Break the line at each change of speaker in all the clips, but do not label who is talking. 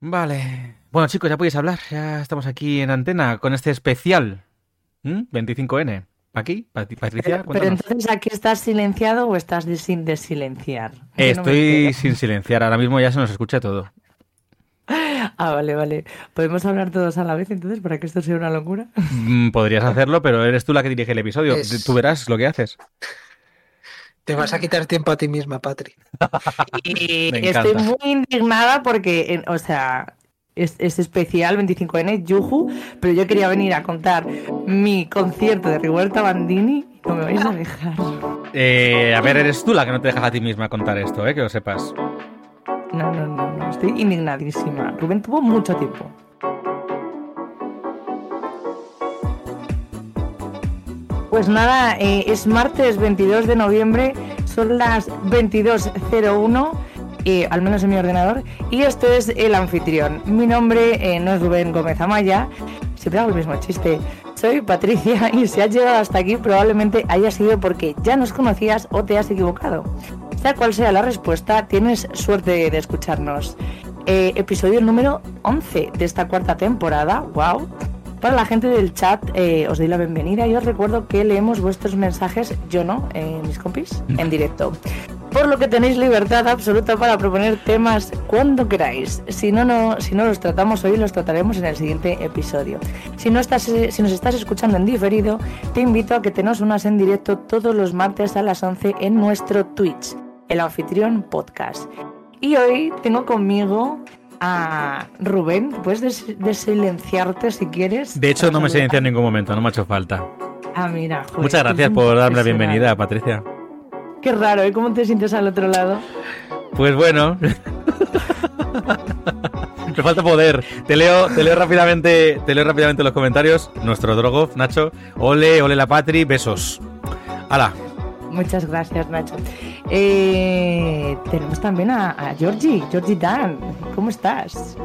Vale. Bueno, chicos, ya podéis hablar. Ya estamos aquí en antena con este especial. ¿Mm? 25N. ¿Aquí? Pat- Patricia,
Pero, entonces, ¿aquí estás silenciado o estás de- sin desilenciar?
Eh,
no
Estoy sin silenciar. Ahora mismo ya se nos escucha todo.
Ah, vale, vale. ¿Podemos hablar todos a la vez entonces para que esto sea una locura?
Mm, Podrías hacerlo, pero eres tú la que dirige el episodio.
Es-
Tú verás lo que haces.
Te vas a quitar tiempo a ti misma, Patri.
Y estoy muy indignada porque, o sea, es, es especial 25N, Yuju, pero yo quería venir a contar mi concierto de Rigoberta Bandini y no me vais a dejar.
Eh, a ver, eres tú la que no te dejas a ti misma contar esto, ¿eh? Que lo sepas.
No, no, no, no, estoy indignadísima. Rubén tuvo mucho tiempo. Pues nada, eh, es martes 22 de noviembre, son las 22.01, eh, al menos en mi ordenador, y esto es el anfitrión. Mi nombre eh, no es Rubén Gómez Amaya, siempre hago el mismo chiste. Soy Patricia y si has llegado hasta aquí probablemente haya sido porque ya nos conocías o te has equivocado. Sea cual sea la respuesta, tienes suerte de escucharnos. Episodio número 11 de esta cuarta temporada. ¡Wow! Para la gente del chat, eh, os doy la bienvenida y os recuerdo que leemos vuestros mensajes, yo no, eh, mis compis, en directo. Por lo que tenéis libertad absoluta para proponer temas cuando queráis. Si no, no, si no los tratamos hoy, los trataremos en el siguiente episodio. Si, no estás, eh, si nos estás escuchando en diferido, te invito a que te nos unas en directo todos los martes a las 11 en nuestro Twitch, el anfitrión podcast. Y hoy tengo conmigo a Rubén. Puedes des- desilenciarte si quieres.
De hecho, no me silencié en ningún momento, no me ha hecho falta.
Ah, mira. joder,
Muchas gracias por darme la bienvenida, Patricia.
Qué raro, ¿y cómo te sientes al otro lado?
Pues bueno. Me falta poder. Te leo, te leo rápidamente, te leo rápidamente los comentarios. Nuestro Drogov, Nacho. Ole, ole la Patri, besos. Hala.
Muchas gracias, Nacho. Eh, tenemos también a, a Georgie, Georgie Dan. ¿Cómo estás?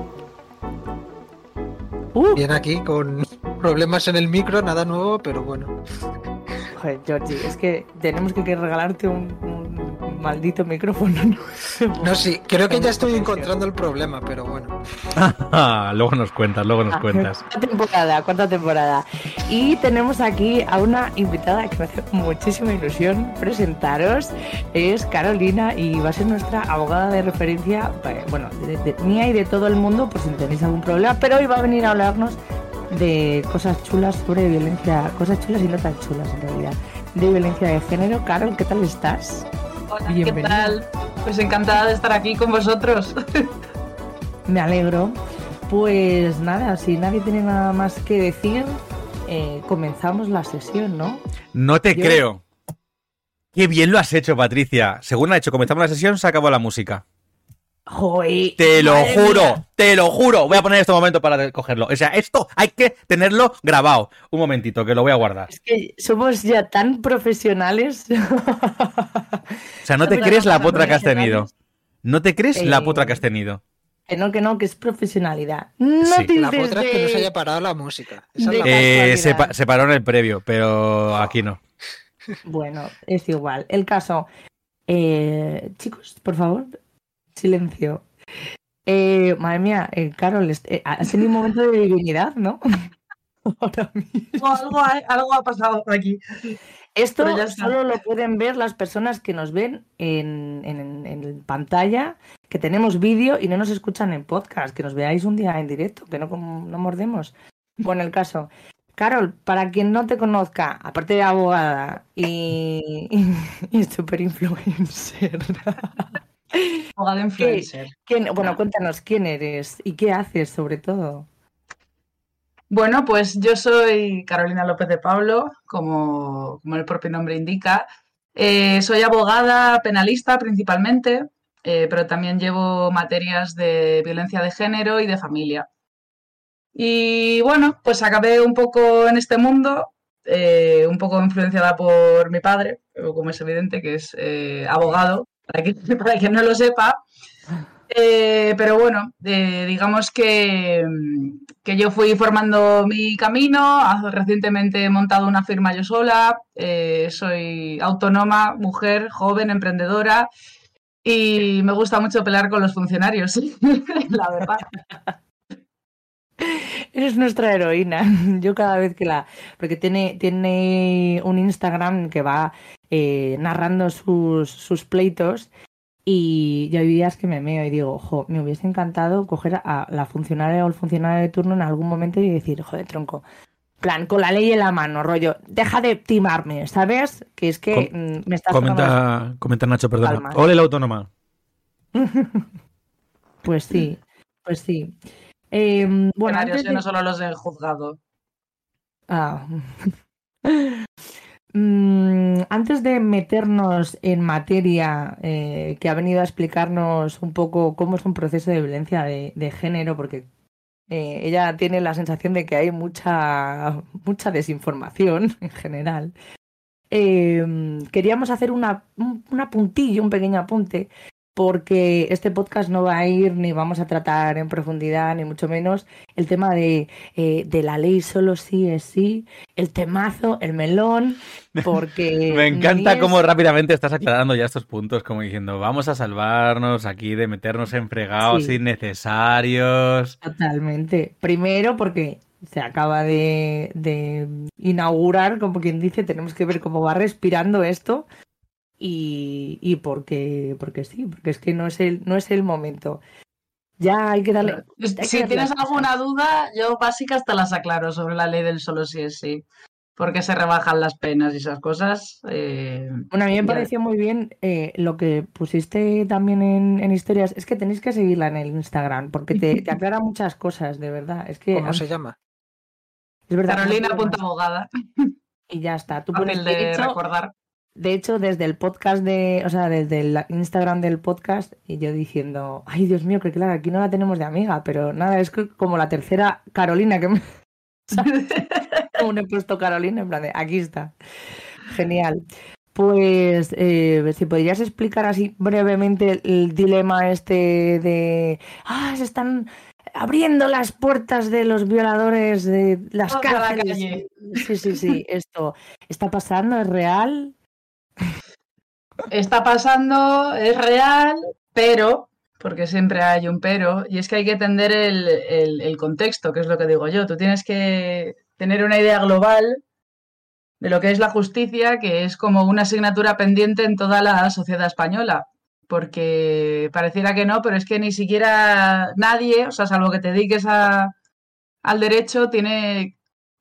Uh,
Bien aquí con problemas en el micro, nada nuevo, pero bueno.
joder, Georgie, es que tenemos que, que regalarte un, un maldito micrófono. nuevo.
No, sí, creo que ya estoy encontrando el problema, pero bueno.
luego nos cuentas, luego nos
Ah,
cuentas.
Cuarta temporada, cuarta temporada. Y tenemos aquí a una invitada que me hace muchísima ilusión presentaros. Es Carolina y va a ser nuestra abogada de referencia, eh, bueno, de, de- mía y de todo el mundo, por si tenéis algún problema. Pero hoy va a venir a hablarnos de cosas chulas sobre violencia, cosas chulas y no tan chulas en realidad, de violencia de género. Carol, ¿qué tal estás?
Hola, ¿qué tal? Pues encantada de estar aquí con vosotros.
Me alegro. Pues nada, si nadie tiene nada más que decir, eh, comenzamos la sesión, ¿no?
No te
Yo-
creo. Qué bien lo has hecho, Patricia. Según ha hecho, comenzamos la sesión, se acabó la música.
Joder,
Te lo juro,
mía.
te lo juro. Voy a poner este momento para cogerlo. O sea, esto hay que tenerlo grabado. Un momentito, que lo voy a guardar.
Es que somos ya tan profesionales.
O sea, no te crees la potra que has tenido. No te crees la
Eh,
potra que has tenido.
Que no, que no, que es profesionalidad. No
Sí.
te
La otra es que no se haya parado la música. Esa
de-
es la-
Eh, se,
casualidad.
pa- se paró en el previo, pero aquí no.
Bueno, es igual. El caso. eh, chicos, por favor, silencio. Eh, madre mía, eh, Carol, eh, has tenido un momento de divinidad, ¿no? Ahora mismo.
algo, ha, algo ha pasado aquí.
Esto solo lo pueden ver las personas que nos ven en, en- en pantalla, que tenemos vídeo y no nos escuchan en podcast, que nos veáis un día en directo, que no, no mordemos. Bueno, el caso. Carol, para quien no te conozca, aparte de abogada y, y, super influencer,
Abogado influencer.
¿quién- bueno, cuéntanos quién eres y qué haces sobre todo.
Bueno, pues yo soy Carolina López de Pablo, como, el propio nombre indica. Eh, soy abogada penalista principalmente, eh, pero también llevo materias de violencia de género y de familia. Y bueno, pues acabé un poco en este mundo, eh, un poco influenciada por mi padre, como es evidente, que es abogado, para quien, para quien no lo sepa. Pero bueno, digamos que, que yo fui formando mi camino. Recientemente he montado una firma yo sola. eh, soy autónoma, mujer, joven, emprendedora. Y me gusta mucho pelear con los funcionarios, la verdad.
Eres nuestra heroína. Yo cada vez que la. Porque tiene, tiene un Instagram que va eh, narrando sus, sus pleitos. Y ya hay días que me meo y digo, ojo, me hubiese encantado coger a la funcionaria o el funcionario de turno en algún momento y decir, joder, tronco, plan, con la ley en la mano, rollo, deja de timarme, ¿sabes? Que es que
Com-
mm, me estás
Comenta, comenta Nacho, perdona. Ole la autónoma.
Pues sí, pues sí. Eh, bueno, antes de-
no solo los del juzgado.
Ah. Mm, antes de meternos en materia eh, que ha venido a explicarnos un poco cómo es un proceso de violencia de, género, porque eh, ella tiene la sensación de que hay mucha, mucha desinformación en general, eh, queríamos hacer una, un, un apuntillo, un pequeño apunte, porque este podcast no va a ir ni vamos a tratar en profundidad, ni mucho menos, el tema de, eh, de la ley solo sí es sí, el temazo, el melón, porque...
Me encanta cómo rápidamente estás aclarando ya estos puntos, como diciendo, vamos a salvarnos aquí de meternos en fregados
Sí.
innecesarios.
Totalmente. Primero porque se acaba de, de inaugurar, como quien dice, tenemos que ver cómo va respirando esto y, y porque, porque sí, porque es que no es el, no es el momento. Ya hay que darle... hay que
Si
darle
tienes alguna duda, yo básica hasta las aclaro sobre la ley del solo sí es sí. Porque se rebajan las penas y esas cosas. eh,
Bueno, a mí me pareció muy bien eh, lo que pusiste también en, en historias. Es que tenéis que seguirla en el Instagram porque te, te aclara muchas cosas, de verdad. Es que
¿Cómo se llama?
es verdad. no
Carolina
más.
abogada.
Y ya está. Tú pones,
Fácil
de
de
hecho,
recordar.
De hecho, desde el podcast de, o sea, desde el Instagram del podcast, y yo diciendo, ay Dios mío, que claro, aquí no la tenemos de amiga, pero nada, es como la tercera Carolina que me aún he puesto Carolina, en plan de, aquí está. Genial. Pues eh, si podrías explicar así brevemente el dilema este de, ah, se están abriendo las puertas de los violadores de las
la
cárceles.
calle.
Sí, sí, sí, esto está pasando, es real.
Está pasando, es real, pero, porque siempre hay un pero, y es que hay que entender el, contexto, que es lo que digo yo. Tú tienes que tener una idea global de lo que es la justicia, que es como una asignatura pendiente en toda la sociedad española. Porque pareciera que no, pero es que ni siquiera nadie, o sea, salvo que te dediques al derecho, tiene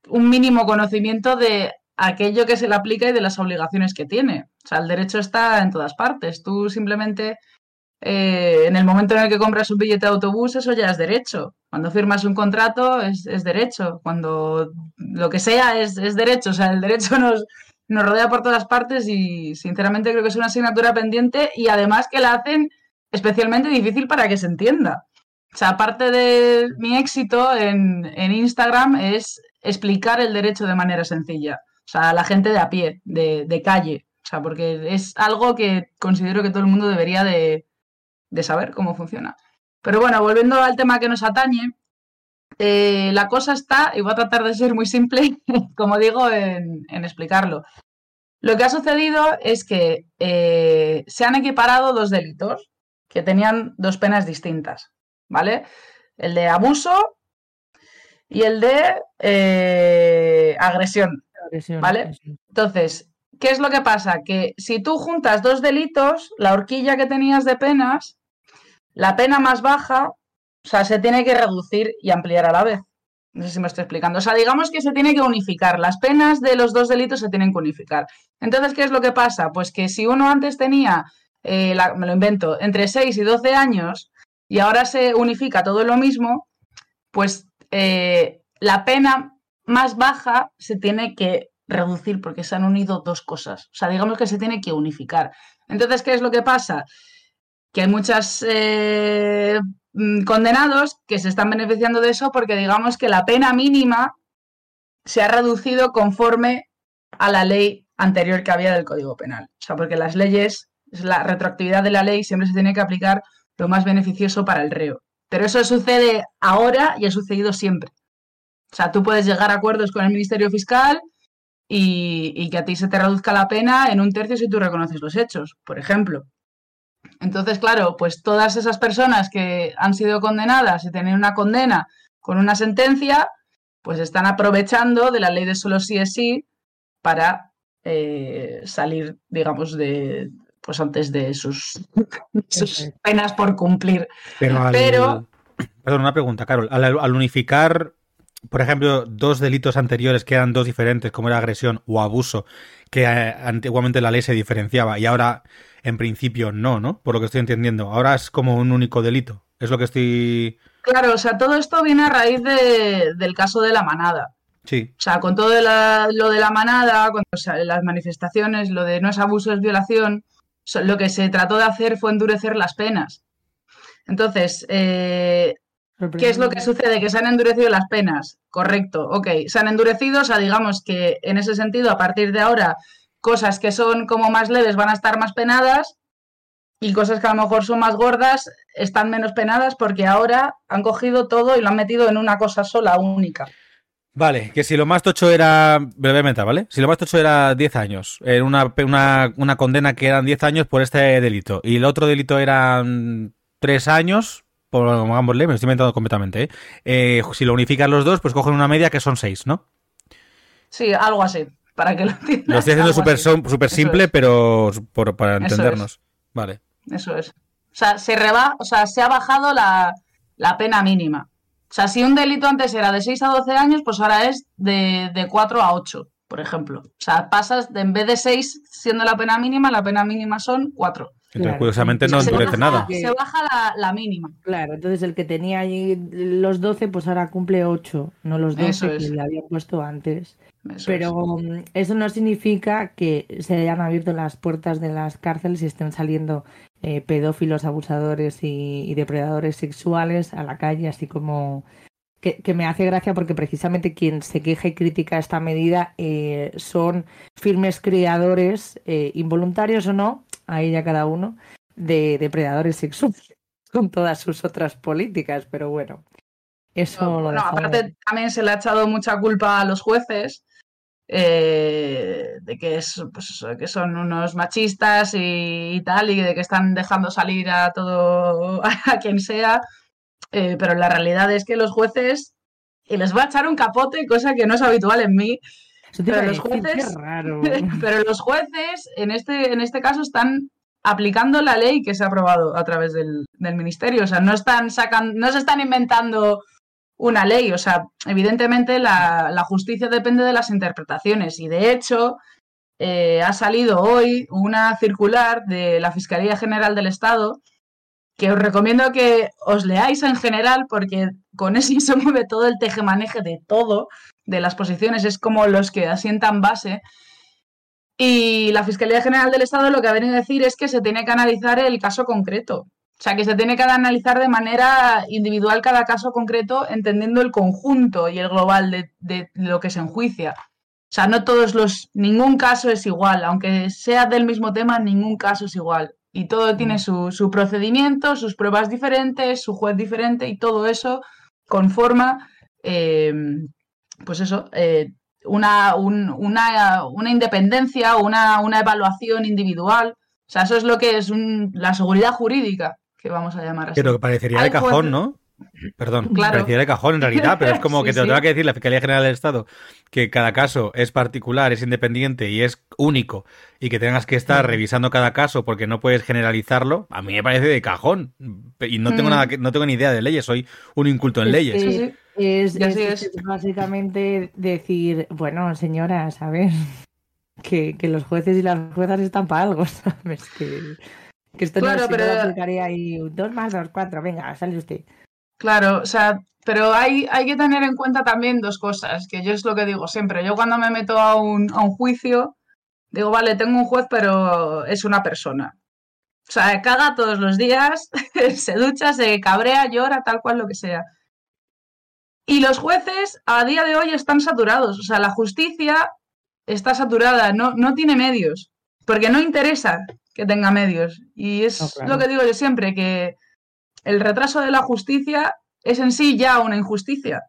un mínimo conocimiento de aquello que se le aplica y de las obligaciones que tiene. O sea, el derecho está en todas partes. Tú simplemente, eh, en el momento en el que compras un billete de autobús, eso ya es derecho. Cuando firmas un contrato, es, es derecho. Cuando lo que sea, es, es derecho. O sea, el derecho nos, nos rodea por todas partes y, sinceramente, creo que es una asignatura pendiente y además que la hacen especialmente difícil para que se entienda. O sea, aparte de mi éxito en, en Instagram es explicar el derecho de manera sencilla. O sea, la gente de a pie, de, de calle. O sea, porque es algo que considero que todo el mundo debería de, de saber cómo funciona. Pero bueno, volviendo al tema que nos atañe, eh, la cosa está, y voy a tratar de ser muy simple, como digo, en, en explicarlo. Lo que ha sucedido es que eh, se han equiparado dos delitos que tenían dos penas distintas, ¿vale? El de abuso y el de eh, agresión. Vale. Entonces, ¿qué es lo que pasa? Que si tú juntas dos delitos, la horquilla que tenías de penas, la pena más baja, o sea, se tiene que reducir y ampliar a la vez. No sé si me estoy explicando. O sea, digamos que se tiene que unificar. Las penas de los dos delitos se tienen que unificar. Entonces, ¿qué es lo que pasa? Pues que si uno antes tenía, eh, la- me lo invento, entre 6 y 12 años y ahora se unifica todo lo mismo, pues eh, la pena más baja se tiene que reducir porque se han unido dos cosas. O sea, digamos que se tiene que unificar. Entonces, ¿qué es lo que pasa? Que hay muchos condenados que se están beneficiando de eso porque digamos que la pena mínima se ha reducido conforme a la ley anterior que había del Código Penal. O sea, porque las leyes, la retroactividad de la ley siempre se tiene que aplicar lo más beneficioso para el reo. Pero eso sucede ahora y ha sucedido siempre. O sea, tú puedes llegar a acuerdos con el Ministerio Fiscal y, y que a ti se te reduzca la pena en un tercio si tú reconoces los hechos, por ejemplo. Entonces, claro, pues todas esas personas que han sido condenadas y tienen una condena con una sentencia, pues están aprovechando de la ley de solo sí es sí para eh, salir, digamos, de pues antes de sus, sus penas por cumplir.
Pero, al-
Pero-
Perdón, una pregunta, Carol. Al, al unificar, por ejemplo, dos delitos anteriores que eran dos diferentes, como era agresión o abuso, que eh, antiguamente la ley se diferenciaba y ahora, en principio, no, ¿no? Por lo que estoy entendiendo. Ahora es como un único delito. Es lo que estoy...
Claro, o sea, todo esto viene a raíz de- del caso de la manada.
Sí,
O sea, con todo de la- lo de la manada, con o sea, las manifestaciones, lo de no es abuso, es violación, lo que se trató de hacer fue endurecer las penas. Entonces, eh, ¿qué es lo que sucede? Que se han endurecido las penas. Correcto, ok. Se han endurecido, o sea, digamos que en ese sentido, a partir de ahora, cosas que son como más leves van a estar más penadas y cosas que a lo mejor son más gordas están menos penadas porque ahora han cogido todo y lo han metido en una cosa sola, única.
Vale, que si lo más tocho era, brevemente, ¿vale? Si lo más tocho era 10 años, era una, una, una condena que eran 10 años por este delito, y el otro delito eran 3 años, pongámosle, me lo estoy inventando completamente, ¿eh? Eh, si lo unifican los dos, pues cogen una media que son 6, ¿no?
Sí, algo así, para que lo entiendas.
Lo estoy haciendo súper
Eso
simple,
es,
pero por- para
Eso
entendernos. Vale.
Eso es. O sea, se reba, o sea, se ha bajado la, la pena mínima. O sea, si un delito antes era de 6 a 12 años, pues ahora es de, de 4 a 8, por ejemplo. O sea, pasas de, en vez de 6 siendo la pena mínima, la pena mínima son 4.
Entonces,
Claro.
curiosamente, no endurece nada.
Se baja la, la mínima.
Claro, entonces el que tenía allí los 12, pues ahora cumple 8, no los 12
Eso
que
es.
le había puesto antes.
Eso
Pero
es.
mm, eso no significa que se hayan abierto las puertas de las cárceles y estén saliendo eh, pedófilos, abusadores y, y depredadores sexuales a la calle, así como que, que me hace gracia porque precisamente quien se queja y critica esta medida eh, son firmes criadores, eh, involuntarios o no, ahí ya cada uno, de depredadores sexuales con todas sus otras políticas, pero bueno. Eso lo
Bueno,
dejamos.
aparte también se le ha echado mucha culpa a los jueces eh, de que, es, pues que son unos machistas y, y tal, y de que están dejando salir a todo, a quien sea, eh, pero la realidad es que los jueces, y les va a echar un capote, cosa que no es habitual en mí, Pero los jueces-
raro.
pero los jueces en este, en este caso están aplicando la ley que se ha aprobado a través del, del ministerio. O sea, no están sacan, no se están inventando una ley. O sea, evidentemente la, la justicia depende de las interpretaciones. Y de hecho, eh, ha salido hoy una circular de la Fiscalía General del Estado que os recomiendo que os leáis en general porque con eso se mueve todo el tejemaneje de todo, de las posiciones, es como los que asientan base. Y la Fiscalía General del Estado lo que ha venido a decir es que se tiene que analizar el caso concreto. O sea, que se tiene que analizar de manera individual cada caso concreto, entendiendo el conjunto y el global de, de lo que se enjuicia. O sea, no todos los, ningún caso es igual, aunque sea del mismo tema, ningún caso es igual. Y todo tiene su, su procedimiento, sus pruebas diferentes, su juez diferente, y todo eso conforma, eh, pues eso, eh, una, un- una, una independencia una, una evaluación individual. O sea, eso es lo que es un- la seguridad jurídica, que vamos a llamar así.
Pero que parecería de cajón, ¿no? Perdón,
Claro.
parecería de cajón en realidad, pero es como
Sí,
que te lo
sí.
tenga que decir la Fiscalía General del Estado, que cada caso es particular, es independiente y es único, y que tengas que estar revisando cada caso porque no puedes generalizarlo, a mí me parece de cajón. Y no tengo
Mm.
nada que, no tengo ni idea de leyes, soy un inculto en
Es
leyes.
que
Sí, sí.
Es,
Y así
es-
es.
es básicamente decir, bueno, señora, ¿sabes? Que, que los jueces y las juezas están para algo, ¿sabes? Que, que esto
Claro,
no, si no
pero-
lo aplicaría ahí dos más dos, cuatro, venga, sale usted.
Claro, o sea, pero hay, hay que tener en cuenta también dos cosas, que yo es lo que digo siempre. Yo cuando me meto a un, a un juicio, digo, vale, tengo un juez, pero es una persona. O sea, caga todos los días, se ducha, se cabrea, llora, tal cual lo que sea. Y los jueces a día de hoy están saturados. O sea, la justicia está saturada, no, no tiene medios, porque no interesa que tenga medios. Y es
No, claro.
lo que digo yo siempre, que el retraso de la justicia es en sí ya una injusticia.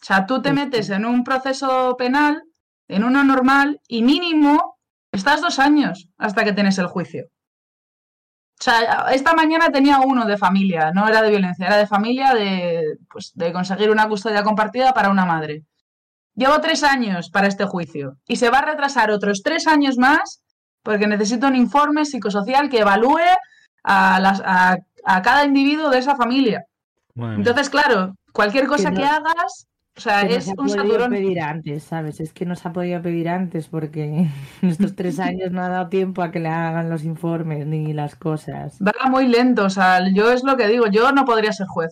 O sea, tú te metes en un proceso penal, en uno normal, y mínimo estás dos años hasta que tienes el juicio. O sea, esta mañana tenía uno de familia, no era de violencia, era de familia de, pues, de conseguir una custodia compartida para una madre. Llevo tres años para este juicio y se va a retrasar otros tres años más porque necesito un informe psicosocial que evalúe a, las, a, a cada individuo de esa familia.
Mía.
Entonces, claro, cualquier cosa
no-
que hagas, o sea,
Que no
es
se ha
un
podido
saturón.
pedir antes, ¿sabes? Es que no se ha podido pedir antes porque en estos tres años no ha dado tiempo a que le hagan los informes ni las cosas.
Va muy lento, o sea, yo es lo que digo, yo no podría ser juez.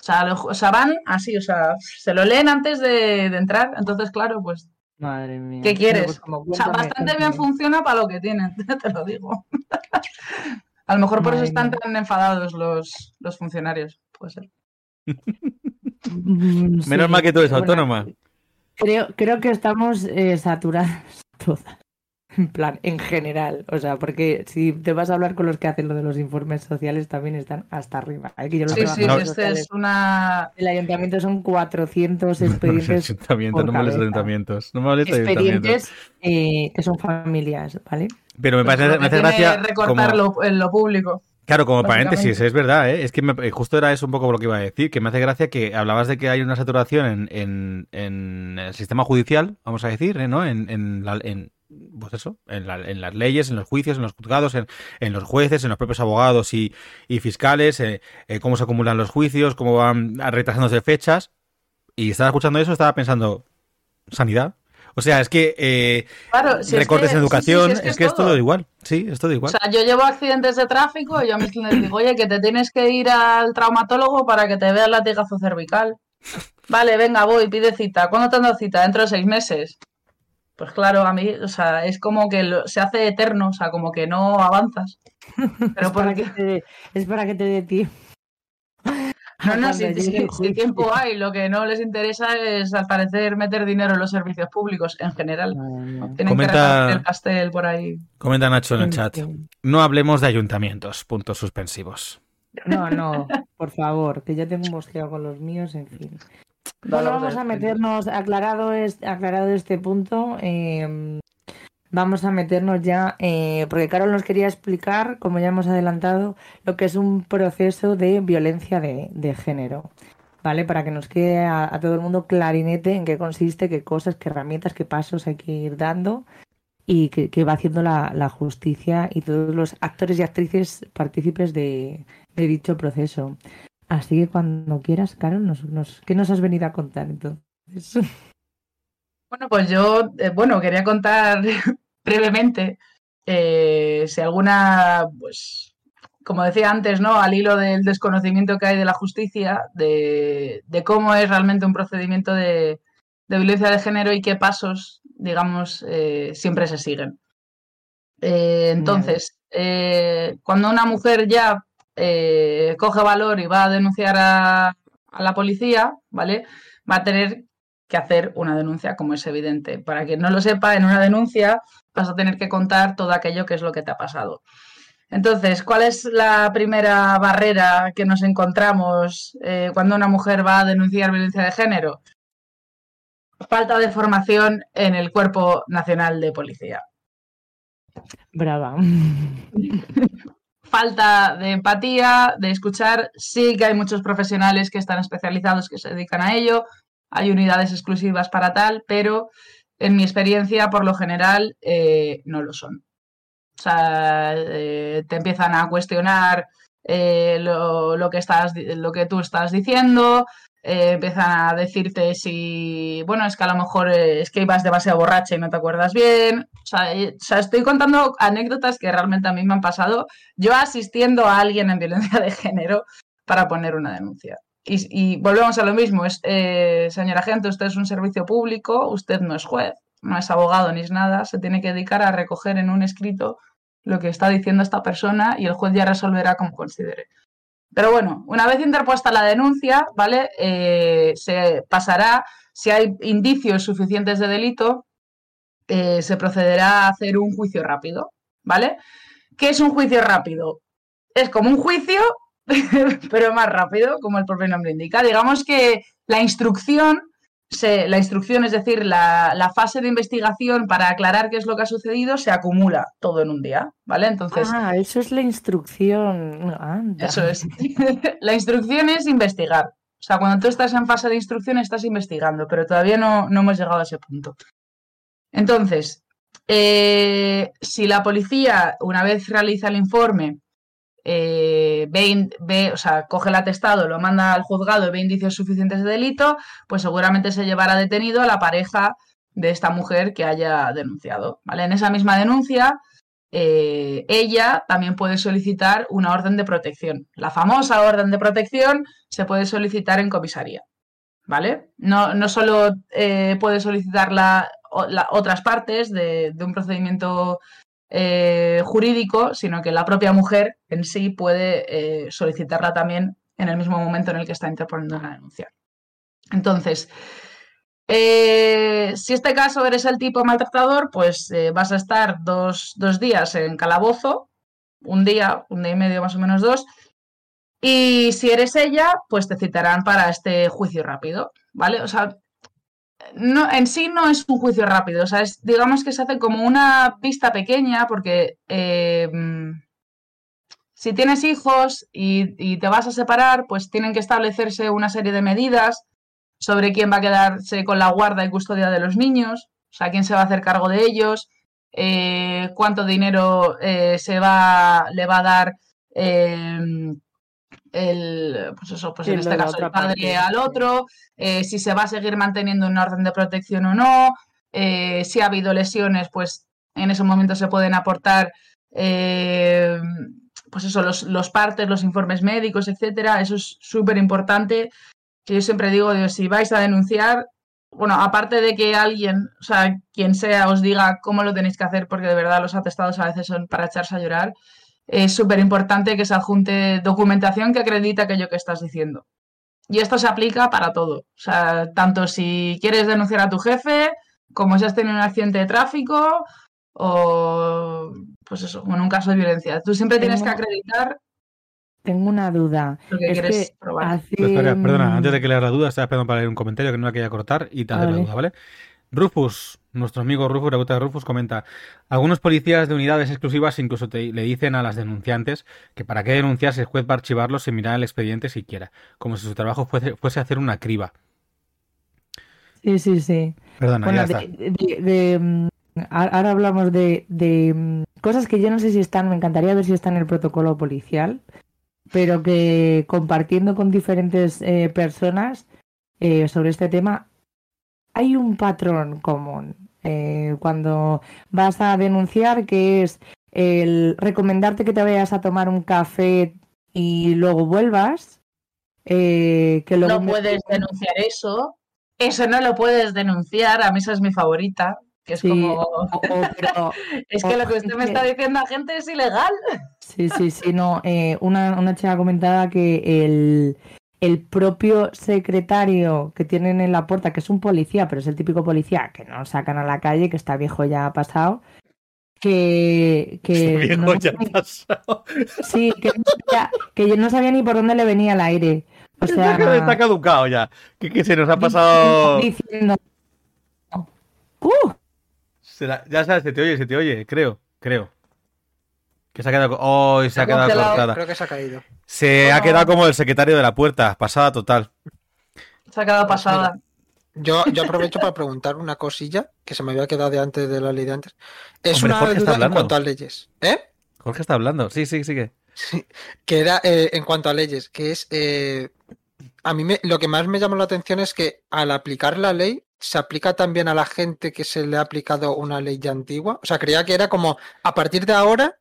O sea, lo- o sea, van así, o sea, se lo leen antes de, de entrar, entonces, claro, pues,
Madre mía.
¿qué
Bueno,
quieres?
pues como
O sea, bastante bien funciona para lo que tienen, te lo digo. A lo mejor por eso están tan enfadados los, los funcionarios, puede ser.
Mm,
Menos
sí,
mal que tú eres
bueno,
autónoma.
Creo, creo que estamos eh, saturadas todas. En plan, en general. O sea, porque si te vas a hablar con los que hacen lo de los informes sociales, también están hasta arriba. ¿eh? Que yo
Sí, sí,
No.
este
sociales.
es una...
El ayuntamiento son 400
Los
expedientes,
ayuntamientos,
por
no me ayuntamientos. No me
expedientes eh, que son familias, ¿vale?
Pero me, parece,
lo
me hace gracia.
recortar
como-
en lo público.
Claro, como paréntesis, es verdad, ¿eh? es que me- justo era eso un poco lo que iba a decir, que me hace gracia que hablabas de que hay una saturación en, en- en el sistema judicial, vamos a decir, ¿eh? ¿no? En, en la- en- pues eso, en, la- en las leyes, en los juicios, en los juzgados, en, en los jueces, en los propios abogados y, y fiscales, eh, eh, cómo se acumulan los juicios, cómo van retrasándose fechas. Y estaba escuchando eso, estaba pensando, ¿sanidad? O sea, es que eh,
Claro, si es
recortes
que-
en
sí, sí,
educación,
sí,
es, que es
todo.
todo igual, sí, es todo
O
igual.
sea, yo llevo accidentes de tráfico y yo a mis clientes digo, oye, que te tienes que ir al traumatólogo para que te vea el latigazo cervical. Vale, venga, voy, pide cita. ¿Cuándo te han dado cita? Dentro de seis meses. Pues claro, a mí, o sea, es como que lo- se hace eterno, o sea, como que no avanzas. Pero
es, para que te dé, es para que te dé tiempo.
No, no, si, si- tiempo hay, lo que no les interesa es al parecer meter dinero en los servicios públicos en general. Tienen
Comenta-
que el pastel por ahí.
Comenta Nacho en el chat. No hablemos de ayuntamientos, puntos suspensivos.
No, no, por favor, que ya tengo un bosqueo con los míos, en fin. Bueno, vamos a meternos, aclarado, es, aclarado este punto, eh, vamos a meternos ya, eh, porque Carol nos quería explicar, como ya hemos adelantado, lo que es un proceso de violencia de, de género, ¿vale? Para que nos quede a, a todo el mundo clarinete en qué consiste, qué cosas, qué herramientas, qué pasos hay que ir dando y que, que va haciendo la, la justicia y todos los actores y actrices partícipes de, de dicho proceso. Así que cuando quieras, Carol, nos, nos- ¿qué nos has venido a contar entonces?
Bueno, pues yo, eh, bueno, quería contar brevemente eh, si alguna, pues, como decía antes, ¿no? Al hilo del desconocimiento que hay de la justicia, de, de cómo es realmente un procedimiento de, de violencia de género y qué pasos, digamos, eh, siempre se siguen. Entonces, cuando una mujer ya eh, coge valor y va a denunciar a, a la policía, ¿vale? Va a tener que hacer una denuncia, como es evidente. Para quien no lo sepa, en una denuncia vas a tener que contar todo aquello que es lo que te ha pasado. Entonces, ¿cuál es la primera barrera que nos encontramos eh, cuando una mujer va a denunciar violencia de género? Falta de formación en el Cuerpo Nacional de Policía.
Brava.
falta de empatía, de escuchar. Sí que hay muchos profesionales que están especializados que se dedican a ello. Hay unidades exclusivas para tal, pero en mi experiencia, por lo general, eh, no lo son. O sea, eh, te empiezan a cuestionar eh, lo, lo que estás, lo que tú estás diciendo, eh, empiezan a decirte si, bueno, es que a lo mejor eh, es que ibas demasiado borracha y no te acuerdas bien. O sea, eh, o sea, estoy contando anécdotas que realmente a mí me han pasado yo asistiendo a alguien en violencia de género para poner una denuncia. Y, volvemos a lo mismo, es, eh, agente, usted es un servicio público, usted no es juez, no es abogado ni es nada, se tiene que dedicar a recoger en un escrito lo que está diciendo esta persona y el juez ya resolverá como considere. Pero bueno, una vez interpuesta la denuncia, ¿vale? Eh, se pasará, si hay indicios suficientes de delito, eh, se procederá a hacer un juicio rápido, ¿vale? ¿Qué es un juicio rápido? Es como un juicio, pero más rápido, como el propio nombre indica. Digamos que la instrucción se, la instrucción, es decir, la, la, fase de investigación para aclarar qué es lo que ha sucedido, se acumula todo en un día, ¿vale? Entonces.
Ah, eso es la instrucción. Anda.
Eso es. la instrucción es investigar. O sea, cuando tú estás en fase de instrucción estás investigando, pero todavía no, no hemos llegado a ese punto. Entonces, eh, si la policía, una vez realiza el informe, eh, ve, o sea, coge el atestado, lo manda al juzgado y ve indicios suficientes de delito, pues seguramente se llevará detenido a la pareja de esta mujer que haya denunciado. ¿vale? En esa misma denuncia, eh, ella también puede solicitar una orden de protección. La famosa orden de protección se puede solicitar en comisaría. ¿Vale? No, no solo eh, puede solicitarla la, otras partes de un procedimiento eh, jurídico, sino que la propia mujer en sí puede eh, solicitarla también en el mismo momento en el que está interponiendo la denuncia. Entonces, eh, si este caso eres el tipo maltratador, pues vas a estar dos, dos, días en calabozo, un día, un día y medio más o menos dos, y si eres ella, pues te citarán para este juicio rápido, ¿vale? O sea, no, en sí no es un juicio rápido, o sea, digamos que se hace como una pista pequeña porque eh, si tienes hijos y, te vas a separar, pues tienen que establecerse una serie de medidas sobre quién va a quedarse con la guarda y custodia de los niños, o sea, quién se va a hacer cargo de ellos, eh, cuánto dinero eh, se va, le va a dar el, pues eso, pues en este caso el padre parte. al otro, eh, si se va a seguir manteniendo una orden de protección o no, eh, si ha habido lesiones, pues en ese momento se pueden aportar, eh, pues eso, los, los, partes, los informes médicos, etcétera. Eso es súper importante. Que yo siempre digo, Dios, si vais a denunciar, bueno, aparte de que alguien, o sea, quien sea, os diga cómo lo tenéis que hacer, porque de verdad los atestados a veces son para echarse a llorar es súper importante que se adjunte documentación que acredite aquello que estás diciendo. Y esto se aplica para todo. O sea, tanto si quieres denunciar a tu jefe, como si has tenido un accidente de tráfico o, pues eso, en un caso de violencia. Tú siempre tienes que acreditar
Tengo una duda.
lo que
Es
quieres
que
probar.
hace,
Pues perdona, antes de que le haga la duda, estaba esperando para leer un comentario que no la quería cortar y te hace la
Vale.
duda, ¿vale? Rufus, nuestro amigo Rufus, de Rufus, comenta: Algunos policías de unidades exclusivas incluso te- le dicen a las denunciantes que para qué denunciar si el juez va a archivarlo sin mirar el expediente siquiera, como si su trabajo fuese, fuese hacer una criba.
Sí, sí, sí.
Perdona,
Bueno,
ya
de,
está.
de- de, mm, ahora hablamos de, de, mm, cosas que yo no sé si están, me encantaría ver si están en el protocolo policial, pero que compartiendo con diferentes eh, personas eh, sobre este tema, hay un patrón común. eh, cuando vas a denunciar, que es el recomendarte que te vayas a tomar un café y luego vuelvas. eh, que luego
No puedes denunciar eso. Eso no lo puedes denunciar. A mí esa es mi favorita. Que es
Sí,
como.
o- pero
Es que lo que usted me está diciendo a gente es ilegal.
Sí, sí, sí, no. eh, una, una chica comentaba que el, el propio secretario que tienen en la puerta, que es un policía, pero es el típico policía que no sacan a la calle, que está viejo ya ha pasado, que, que
Viejo
no
ya
sabía-
pasado.
sí, que, no sabía- que yo no sabía ni por dónde le venía el aire. O sea,
Está, está caducado ya. Que, que se nos ha pasado.
diciendo, ¡Uh!
Ya sabes, se te oye, se te oye, creo, creo. Que se ha quedado. Oh, se ha
Se ha
quedado cortada.
Creo que se ha caído.
Se ha quedado como el secretario de la puerta, pasada total.
Se ha quedado
Pues
pasada.
Yo, yo aprovecho para preguntar una cosilla que se me había quedado de antes de la ley de antes. Es
Hombre,
una duda en cuanto a leyes. ¿Eh?
Jorge está hablando. Sí, sí, sigue.
Sí, que era eh, en cuanto a leyes, que es eh, a mí me- lo que más me llamó la atención es que al aplicar la ley se aplica también a la gente que se le ha aplicado una ley ya antigua. O sea, creía que era como a partir de ahora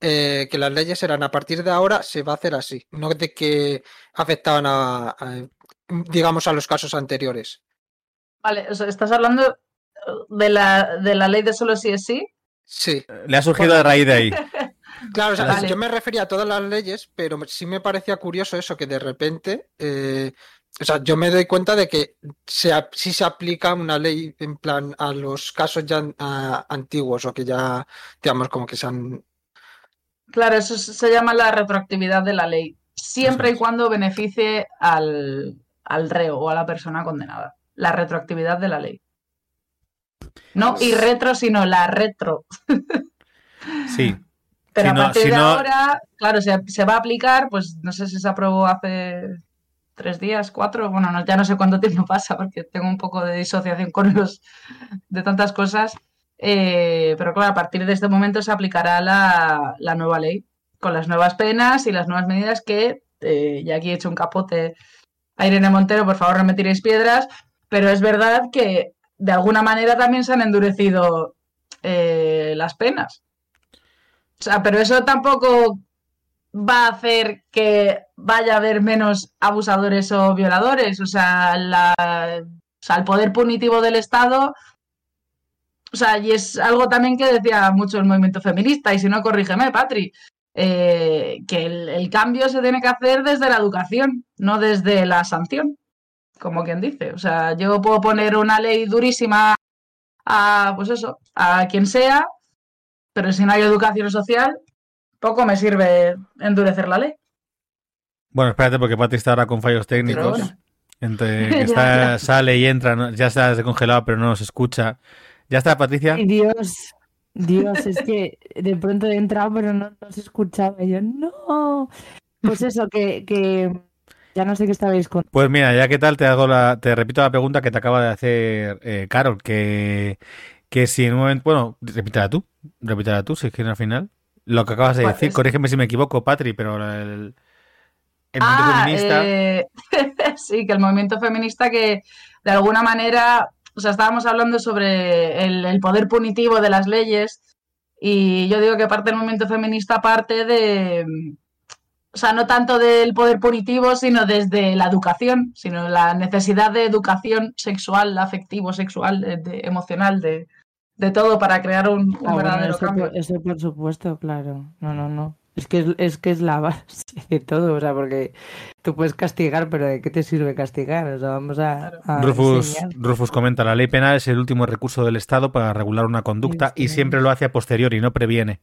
eh, que las leyes eran a partir de ahora se va a hacer así, no de que afectaban a, a, digamos a los casos anteriores.
Vale, o sea, estás hablando de la, de la ley de solo sí es sí.
Sí,
Le ha surgido de raíz de ahí.
claro, o sea,
Vale.
yo me refería a todas las leyes, pero sí me parecía curioso eso que de repente, eh, o sea, yo me doy cuenta de que se, sí se aplica una ley en plan a los casos ya antiguos o que ya, digamos, como que se han...
Claro, eso se llama la retroactividad de la ley, siempre y cuando beneficie al, al reo o a la persona condenada. la retroactividad de la ley. No y retro, sino la retro.
Sí.
Pero
Si
a
no-
partir
si
de
no-
ahora, claro, se, se va a aplicar, pues no sé si se aprobó hace tres días, cuatro, bueno, no- ya no sé cuánto tiempo pasa porque tengo un poco de disociación con los de tantas cosas. Eh, pero claro, a partir de este momento se aplicará la, la nueva ley con las nuevas penas y las nuevas medidas que, eh, ya aquí he hecho un capote a Irene Montero, por favor no me tiréis piedras, pero es verdad que de alguna manera también se han endurecido eh, las penas. O sea, pero eso tampoco va a hacer que vaya a haber menos abusadores o violadores. O sea, la, o sea, el poder punitivo del Estado. O sea, y es algo también que decía mucho el movimiento feminista, y si no, corrígeme, Patri, eh, que el, el cambio se tiene que hacer desde la educación, no desde la sanción, como quien dice. O sea, yo puedo poner una ley durísima a, pues eso, a quien sea, pero si no hay educación social, poco me sirve endurecer la ley.
Bueno, espérate porque Pati está ahora con fallos técnicos.
bueno.
Entre que está, sale y entra, ya está descongelado, pero no nos escucha. ¿Ya está, Patricia?
Dios, Dios, es que de pronto he entrado, pero no, no se escuchaba. Y yo, no. Pues eso, que, que ya no sé qué estabais con.
Pues mira, ya que tal, te hago la, te repito la pregunta que te acaba de hacer eh, Carol, que, que si en un momento, bueno, repítela tú, repítela tú, si es que al final, lo que acabas de
¿Cuál
decir,
es?
corrígeme si me equivoco, Patri, pero el, el movimiento
Ah,
feminista,
eh, sí, que el movimiento feminista que de alguna manera, o sea, estábamos hablando sobre el, el poder punitivo de las leyes y yo digo que parte del movimiento feminista parte de, o sea, no tanto del poder punitivo, sino desde la educación, sino la necesidad de educación sexual, afectivo, sexual, de- de- emocional, de, de todo para crear un, un
Ah, bueno,
verdadero
eso,
cambio.
por, eso por supuesto, claro. No, no, no. Es que es, es que es la base de todo, o sea, porque tú puedes castigar, pero ¿de qué te sirve castigar? O sea, vamos a, a
Rufus. Rufus comenta, la ley penal es el último recurso del Estado para regular una conducta y
Sí.
siempre lo hace a posteriori, no previene.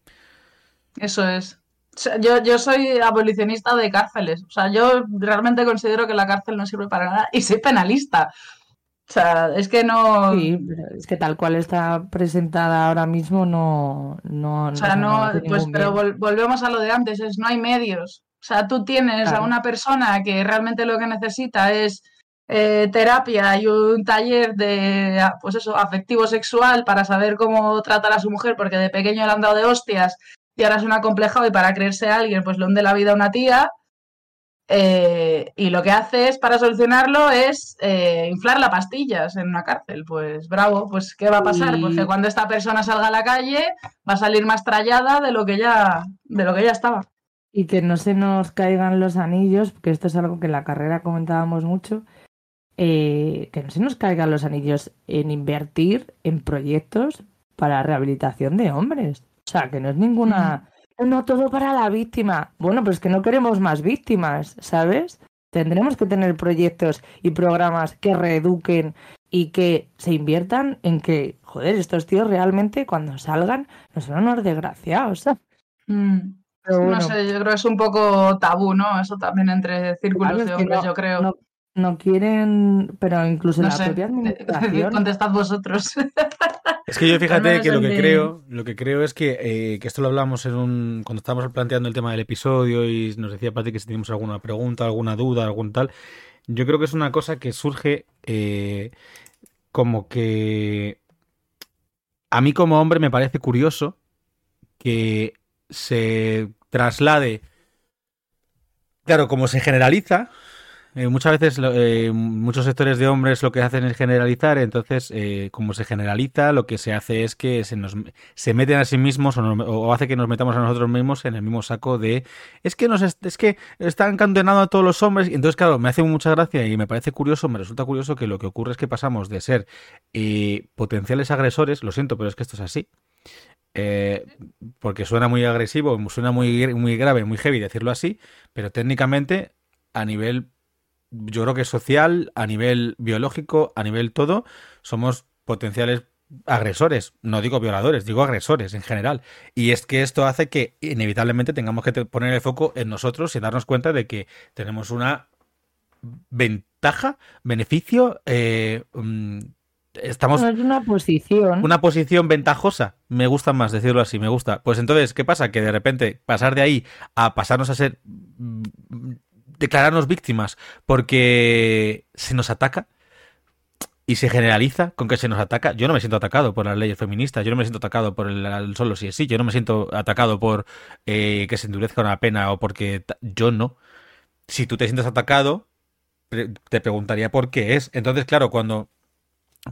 Eso es. O sea, yo, yo soy abolicionista de cárceles. O sea, yo realmente considero que la cárcel no sirve para nada y soy penalista. O sea, es que no.
Sí, pero es que tal cual está presentada ahora mismo no, no,
O sea, no,
hace
pues, pero vol- volvemos a lo de antes, es no hay medios. O sea, tú tienes a una persona que realmente lo que necesita es eh, terapia y un taller de, ah, pues eso, afectivo sexual para saber cómo tratar a su mujer, porque de pequeño le han dado de hostias y ahora es un acomplejado y para creerse a alguien, pues le hunde la vida a una tía. Eh, y lo que hace es, para solucionarlo, es eh, inflar las pastillas en una cárcel. Pues bravo, pues ¿qué va a pasar? Pues que cuando esta persona salga a la calle va a salir más trallada de lo que ya, de lo que ya estaba.
Y que no se nos caigan los anillos, porque esto es algo que en la carrera comentábamos mucho, eh, que no se nos caigan los anillos en invertir en proyectos para rehabilitación de hombres. O sea, que no es ninguna... No todo para la víctima. Bueno, pues que no queremos más víctimas, ¿sabes? Tendremos que tener proyectos y programas que reeduquen y que se inviertan en que, joder, estos tíos realmente cuando salgan no son unos desgraciados.
Mm.
Pero
No sé, yo creo que es un poco tabú, ¿no? Eso también entre círculos
Claro, es
de hombres,
no-
yo creo.
No, no quieren, pero incluso
No
en la
sé,
propia administración.
contestad vosotros.
Es que yo fíjate que lo que creo, lo que creo es que, eh, que esto lo hablamos en un, cuando estábamos planteando el tema del episodio y nos decía Pati que si teníamos alguna pregunta, alguna duda, algún tal. Yo creo que es una cosa que surge eh, como que a mí como hombre me parece curioso que se traslade, claro, como se generaliza, eh, muchas veces eh, muchos sectores de hombres lo que hacen es generalizar, entonces eh, como se generaliza, lo que se hace es que se nos se meten a sí mismos o, nos- hace que nos metamos a nosotros mismos en el mismo saco de es que nos es que están condenando a todos los hombres entonces claro me hace mucha gracia y me parece curioso, me resulta curioso que lo que ocurre es que pasamos de ser eh, potenciales agresores, lo siento, pero es que esto es así. porque suena muy agresivo, suena muy, muy grave, muy heavy decirlo así, pero técnicamente a nivel yo creo que social, a nivel biológico, a nivel todo, somos potenciales agresores. No digo violadores, digo agresores en general. Y es que esto hace que inevitablemente tengamos que poner el foco en nosotros y darnos cuenta de que tenemos una ventaja, beneficio, eh, mm, estamos
es una posición.
una posición ventajosa. Me gusta más decirlo así, me gusta. Pues entonces, ¿qué pasa? Que de repente pasar de ahí a pasarnos a ser mm, declararnos víctimas porque se nos ataca y se generaliza con que se nos ataca. Yo no me siento atacado por las leyes feministas, yo no me siento atacado por el, solo si es sí, yo no me siento atacado por eh, que se endurezca una pena o porque yo no. Si tú te sientes atacado, te preguntaría por qué es. Entonces, claro, cuando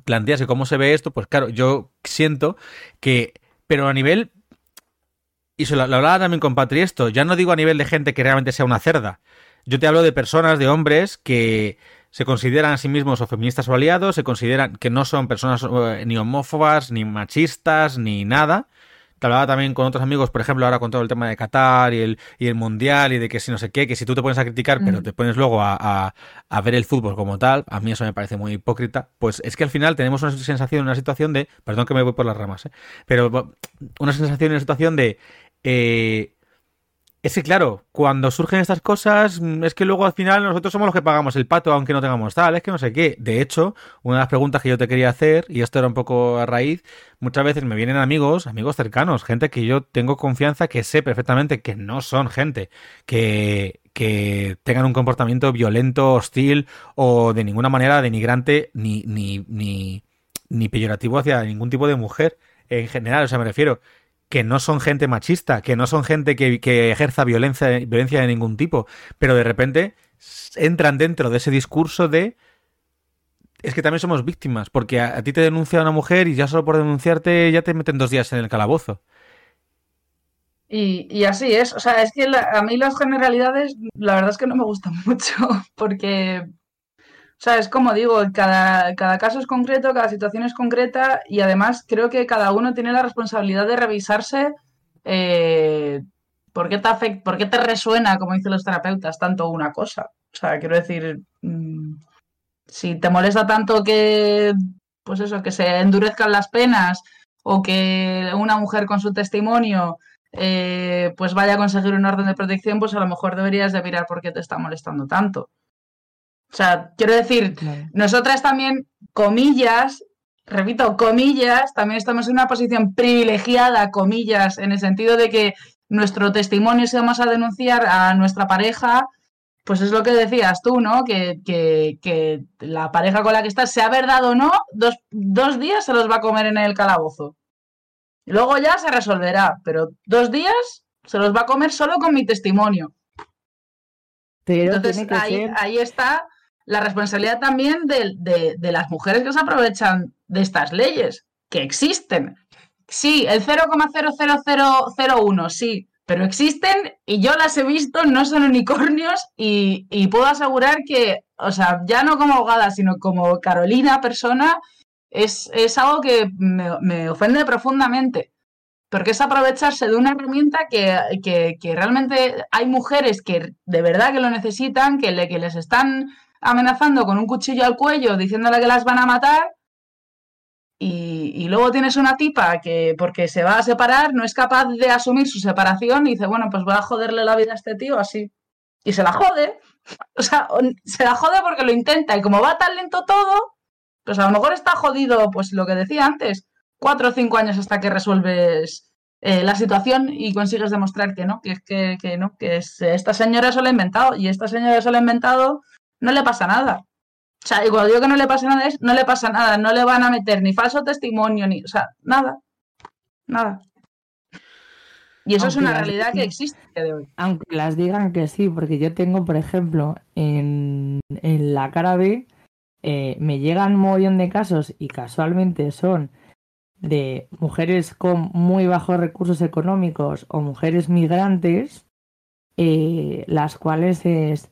planteas que cómo se ve esto, pues claro, yo siento que, pero a nivel, y se lo, lo hablaba también con Patri esto, ya no digo a nivel de gente que realmente sea una cerda, yo te hablo de personas, de hombres que se consideran a sí mismos o feministas o aliados, se consideran que no son personas eh, ni homófobas, ni machistas, ni nada. Te hablaba también con otros amigos, por ejemplo, ahora con todo el tema de Qatar y el, y el Mundial y de que si no sé qué, que si tú te pones a criticar, pero
Mm.
te pones luego a, a- a ver el fútbol como tal, a mí eso me parece muy hipócrita, pues es que al final tenemos una sensación, una situación de, perdón que me voy por las ramas, ¿eh? pero una sensación, una situación de... eh, es que claro, cuando surgen estas cosas, mm, es que luego al final nosotros somos los que pagamos el pato aunque no tengamos tal, es que no sé qué. De hecho, una de las preguntas que yo te quería hacer, y esto era un poco a raíz, muchas veces me vienen amigos, amigos cercanos, gente que yo tengo confianza, que sé perfectamente que no son gente que, que tengan un comportamiento violento, hostil o de ninguna manera denigrante ni, ni, ni, ni peyorativo hacia ningún tipo de mujer en general. O sea, me refiero que no son gente machista, que no son gente que, ejerza violencia, violencia de ningún tipo, pero de repente entran dentro de ese discurso de es que también somos víctimas, porque a, ti te denuncia una mujer y ya solo por denunciarte ya te meten dos días en el calabozo.
Y, así es, o sea, es que a mí las generalidades, la verdad es que no me gustan mucho, porque, o sea, es como digo, cada, cada caso es concreto, cada situación es concreta, y además creo que cada uno tiene la responsabilidad de revisarse eh, por qué te afect- por qué te resuena, como dicen los terapeutas, tanto una cosa. O sea, quiero decir, mm, si te molesta tanto que, pues eso, que se endurezcan las penas o que una mujer con su testimonio eh, pues vaya a conseguir un orden de protección, pues a lo mejor deberías de mirar por qué te está molestando tanto. O sea, quiero decir,
Claro.
nosotras también, comillas, repito, comillas, también estamos en una posición privilegiada, comillas, en el sentido de que nuestro testimonio, si vamos a denunciar a nuestra pareja, pues es lo que decías tú, ¿no? Que, que, que la pareja con la que estás, sea verdad o no, dos, dos días se los va a comer en el calabozo. Luego ya se resolverá, pero dos días se los va a comer solo con mi testimonio.
Pero
Entonces ahí,
ser.
ahí está la responsabilidad también de, de- de las mujeres que se aprovechan de estas leyes, que existen. Sí, el 0,00001, sí, pero existen y yo las he visto, no son unicornios y, y puedo asegurar que, o sea, ya no como abogada, sino como Carolina persona, es, es algo que me, me ofende profundamente. Porque es aprovecharse de una herramienta que, que- que realmente hay mujeres que de verdad que lo necesitan, que, le, que les están amenazando con un cuchillo al cuello, diciéndole que las van a matar. Y, luego tienes una tipa que, porque se va a separar, no es capaz de asumir su separación y dice, bueno, pues voy a joderle la vida a este tío así. Y se la jode. O sea, se la jode porque lo intenta. Y como va tan lento todo, pues a lo mejor está jodido, pues lo que decía antes, cuatro o cinco años hasta que resuelves eh, la situación y consigues demostrar que no, que, que, que no, que es- esta señora se lo ha inventado y esta señora se lo ha inventado, no le pasa nada. O sea, y cuando digo que no le pasa nada es, no le pasa nada, no le van a meter ni falso testimonio, ni, o sea, nada, nada. Y eso es una realidad que existe a día de hoy.
Aunque las digan que sí, porque yo tengo, por ejemplo, en, en la cara B, eh, me llegan un mogollón de casos y casualmente son de mujeres con muy bajos recursos económicos o mujeres migrantes, eh, las cuales es...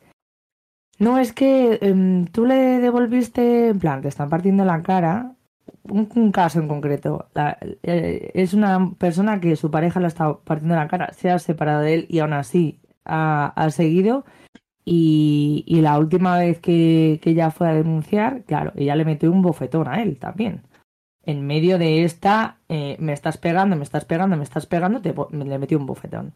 No, es que em, tú le devolviste, en plan, te están partiendo la cara. Un, caso en concreto. eh, es una persona que su pareja la está partiendo la cara, se ha separado de él y aún así ha, seguido. Y, la última vez que, ella fue a denunciar, claro, ella le metió un bofetón a él también. En medio de esta, eh, me estás pegando, me estás pegando, me estás pegando, te, le metió un bofetón.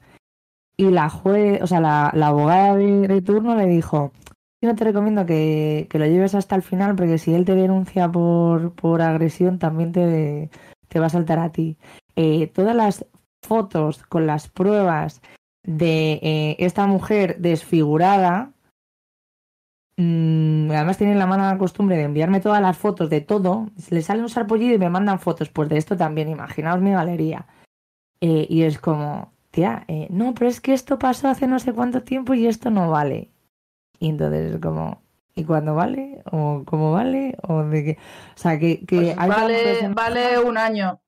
Y la juez, o sea, la, la abogada de, de turno le dijo, Yo no te recomiendo que, que lo lleves hasta el final porque si él te denuncia por, por agresión también te, te va a saltar a ti. Eh, todas las fotos con las pruebas de eh, esta mujer desfigurada, mm, además tienen la mala costumbre de enviarme todas las fotos de todo, le sale un sarpullido y me mandan fotos, pues de esto también, imaginaos mi galería. Eh, y es como, tía, eh, no, pero es que esto pasó hace no sé cuánto tiempo y esto no vale. Y entonces es como, ¿y cuándo vale? ¿O cómo vale? ¿O de qué? O sea, que, que
Pues
hay
vale, vale un año.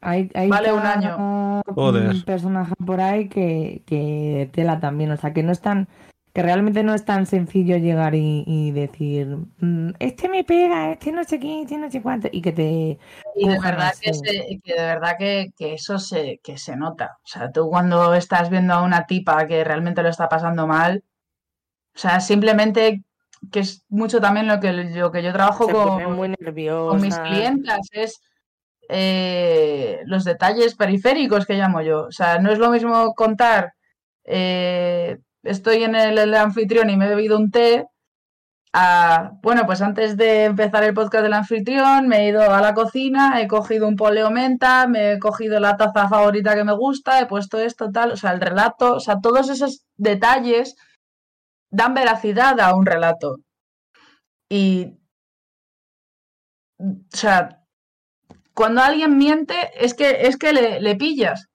hay, hay
vale un año.
Joder.
personaje por ahí que, que tela también. O sea, que no es tan. Que realmente no es tan sencillo llegar y, y decir, "Mm, este me pega, este no sé qué, este no sé cuánto, y que te.
Y de verdad que, se- que de verdad que, que eso se, que se nota. O sea, tú cuando estás viendo a una tipa que realmente lo está pasando mal, o sea, simplemente que es mucho también lo que, lo que yo trabajo
muy
con mis clientas, es eh, los detalles periféricos que llamo yo. O sea, no es lo mismo contar, eh, estoy en el, el anfitrión y me he bebido un té, a, bueno, pues antes de empezar el podcast del anfitrión, me he ido a la cocina, he cogido un poleo menta, me he cogido la taza favorita que me gusta, he puesto esto, tal, o sea, el relato, o sea, todos esos detalles dan veracidad a un relato. Y, o sea, cuando alguien miente, es que, es que le, le pillas.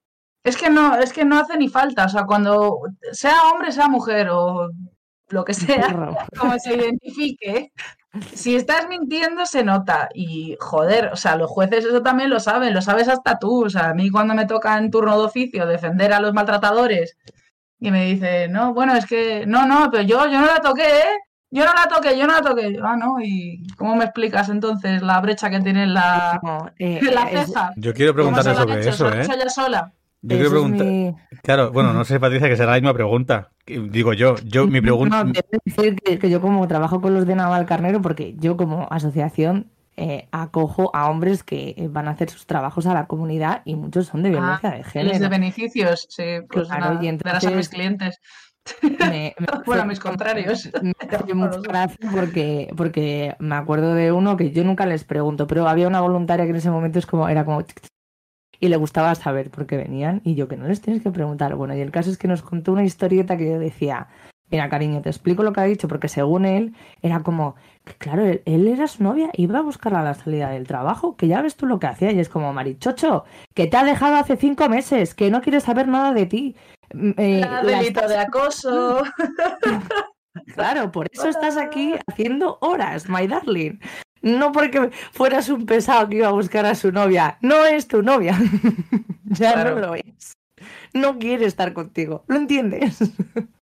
Es que no, es que no hace ni falta. O sea, cuando sea hombre, sea mujer o lo que sea, como se identifique, si estás mintiendo se nota. Y joder, o sea, los jueces eso también lo saben, lo sabes hasta tú. O sea, a mí cuando me toca en turno de oficio defender a los maltratadores y me dice, no, bueno, es que, no, no, pero yo, yo no la toqué, ¿eh? Yo no la toqué, yo no la toqué. Yo, Ah, no, ¿y cómo me explicas entonces la brecha que tiene en la,
No, eh,
en la
es-
ceja?
Yo quiero
¿Cómo se
preguntarle
lo han
sobre
hecho?
eso,
¿Se lo han
¿eh?
ella sola?
Yo quiero
eso
preguntar.
mi-
Claro, bueno, no sé, Patricia, que será la misma pregunta. Digo yo, yo mi pregunta.
No, debo decir que, que yo como trabajo con los de Naval Carnero, porque yo como asociación eh, acojo a hombres que eh, van a hacer sus trabajos a la comunidad y muchos son de violencia de
Los de
género.
beneficios, sí, pues
Claro,
nada,
y
a mis clientes.
Me- me
Bueno, a
hace-
mis contrarios.
Me hace mucha gracia porque, porque me acuerdo de uno que yo nunca les pregunto, pero había una voluntaria que en ese momento es como, era como... Y le gustaba saber por qué venían y yo que no les tienes que preguntar. Bueno, y el caso es que nos contó una historieta que yo decía, mira cariño, te explico lo que ha dicho, porque según él era como, claro, él, él era su novia, iba a buscarla a la salida del trabajo, que ya ves tú lo que hacía y es como, marichocho, que te ha dejado hace cinco meses, que no quiere saber nada de ti. Mm, eh, la
delito
estás-
de acoso.
Claro, por eso estás aquí haciendo horas, my darling. No porque fueras un pesado que iba a buscar a su novia. No es tu novia. ya
Claro.
no lo es. No quiere estar contigo. ¿Lo entiendes?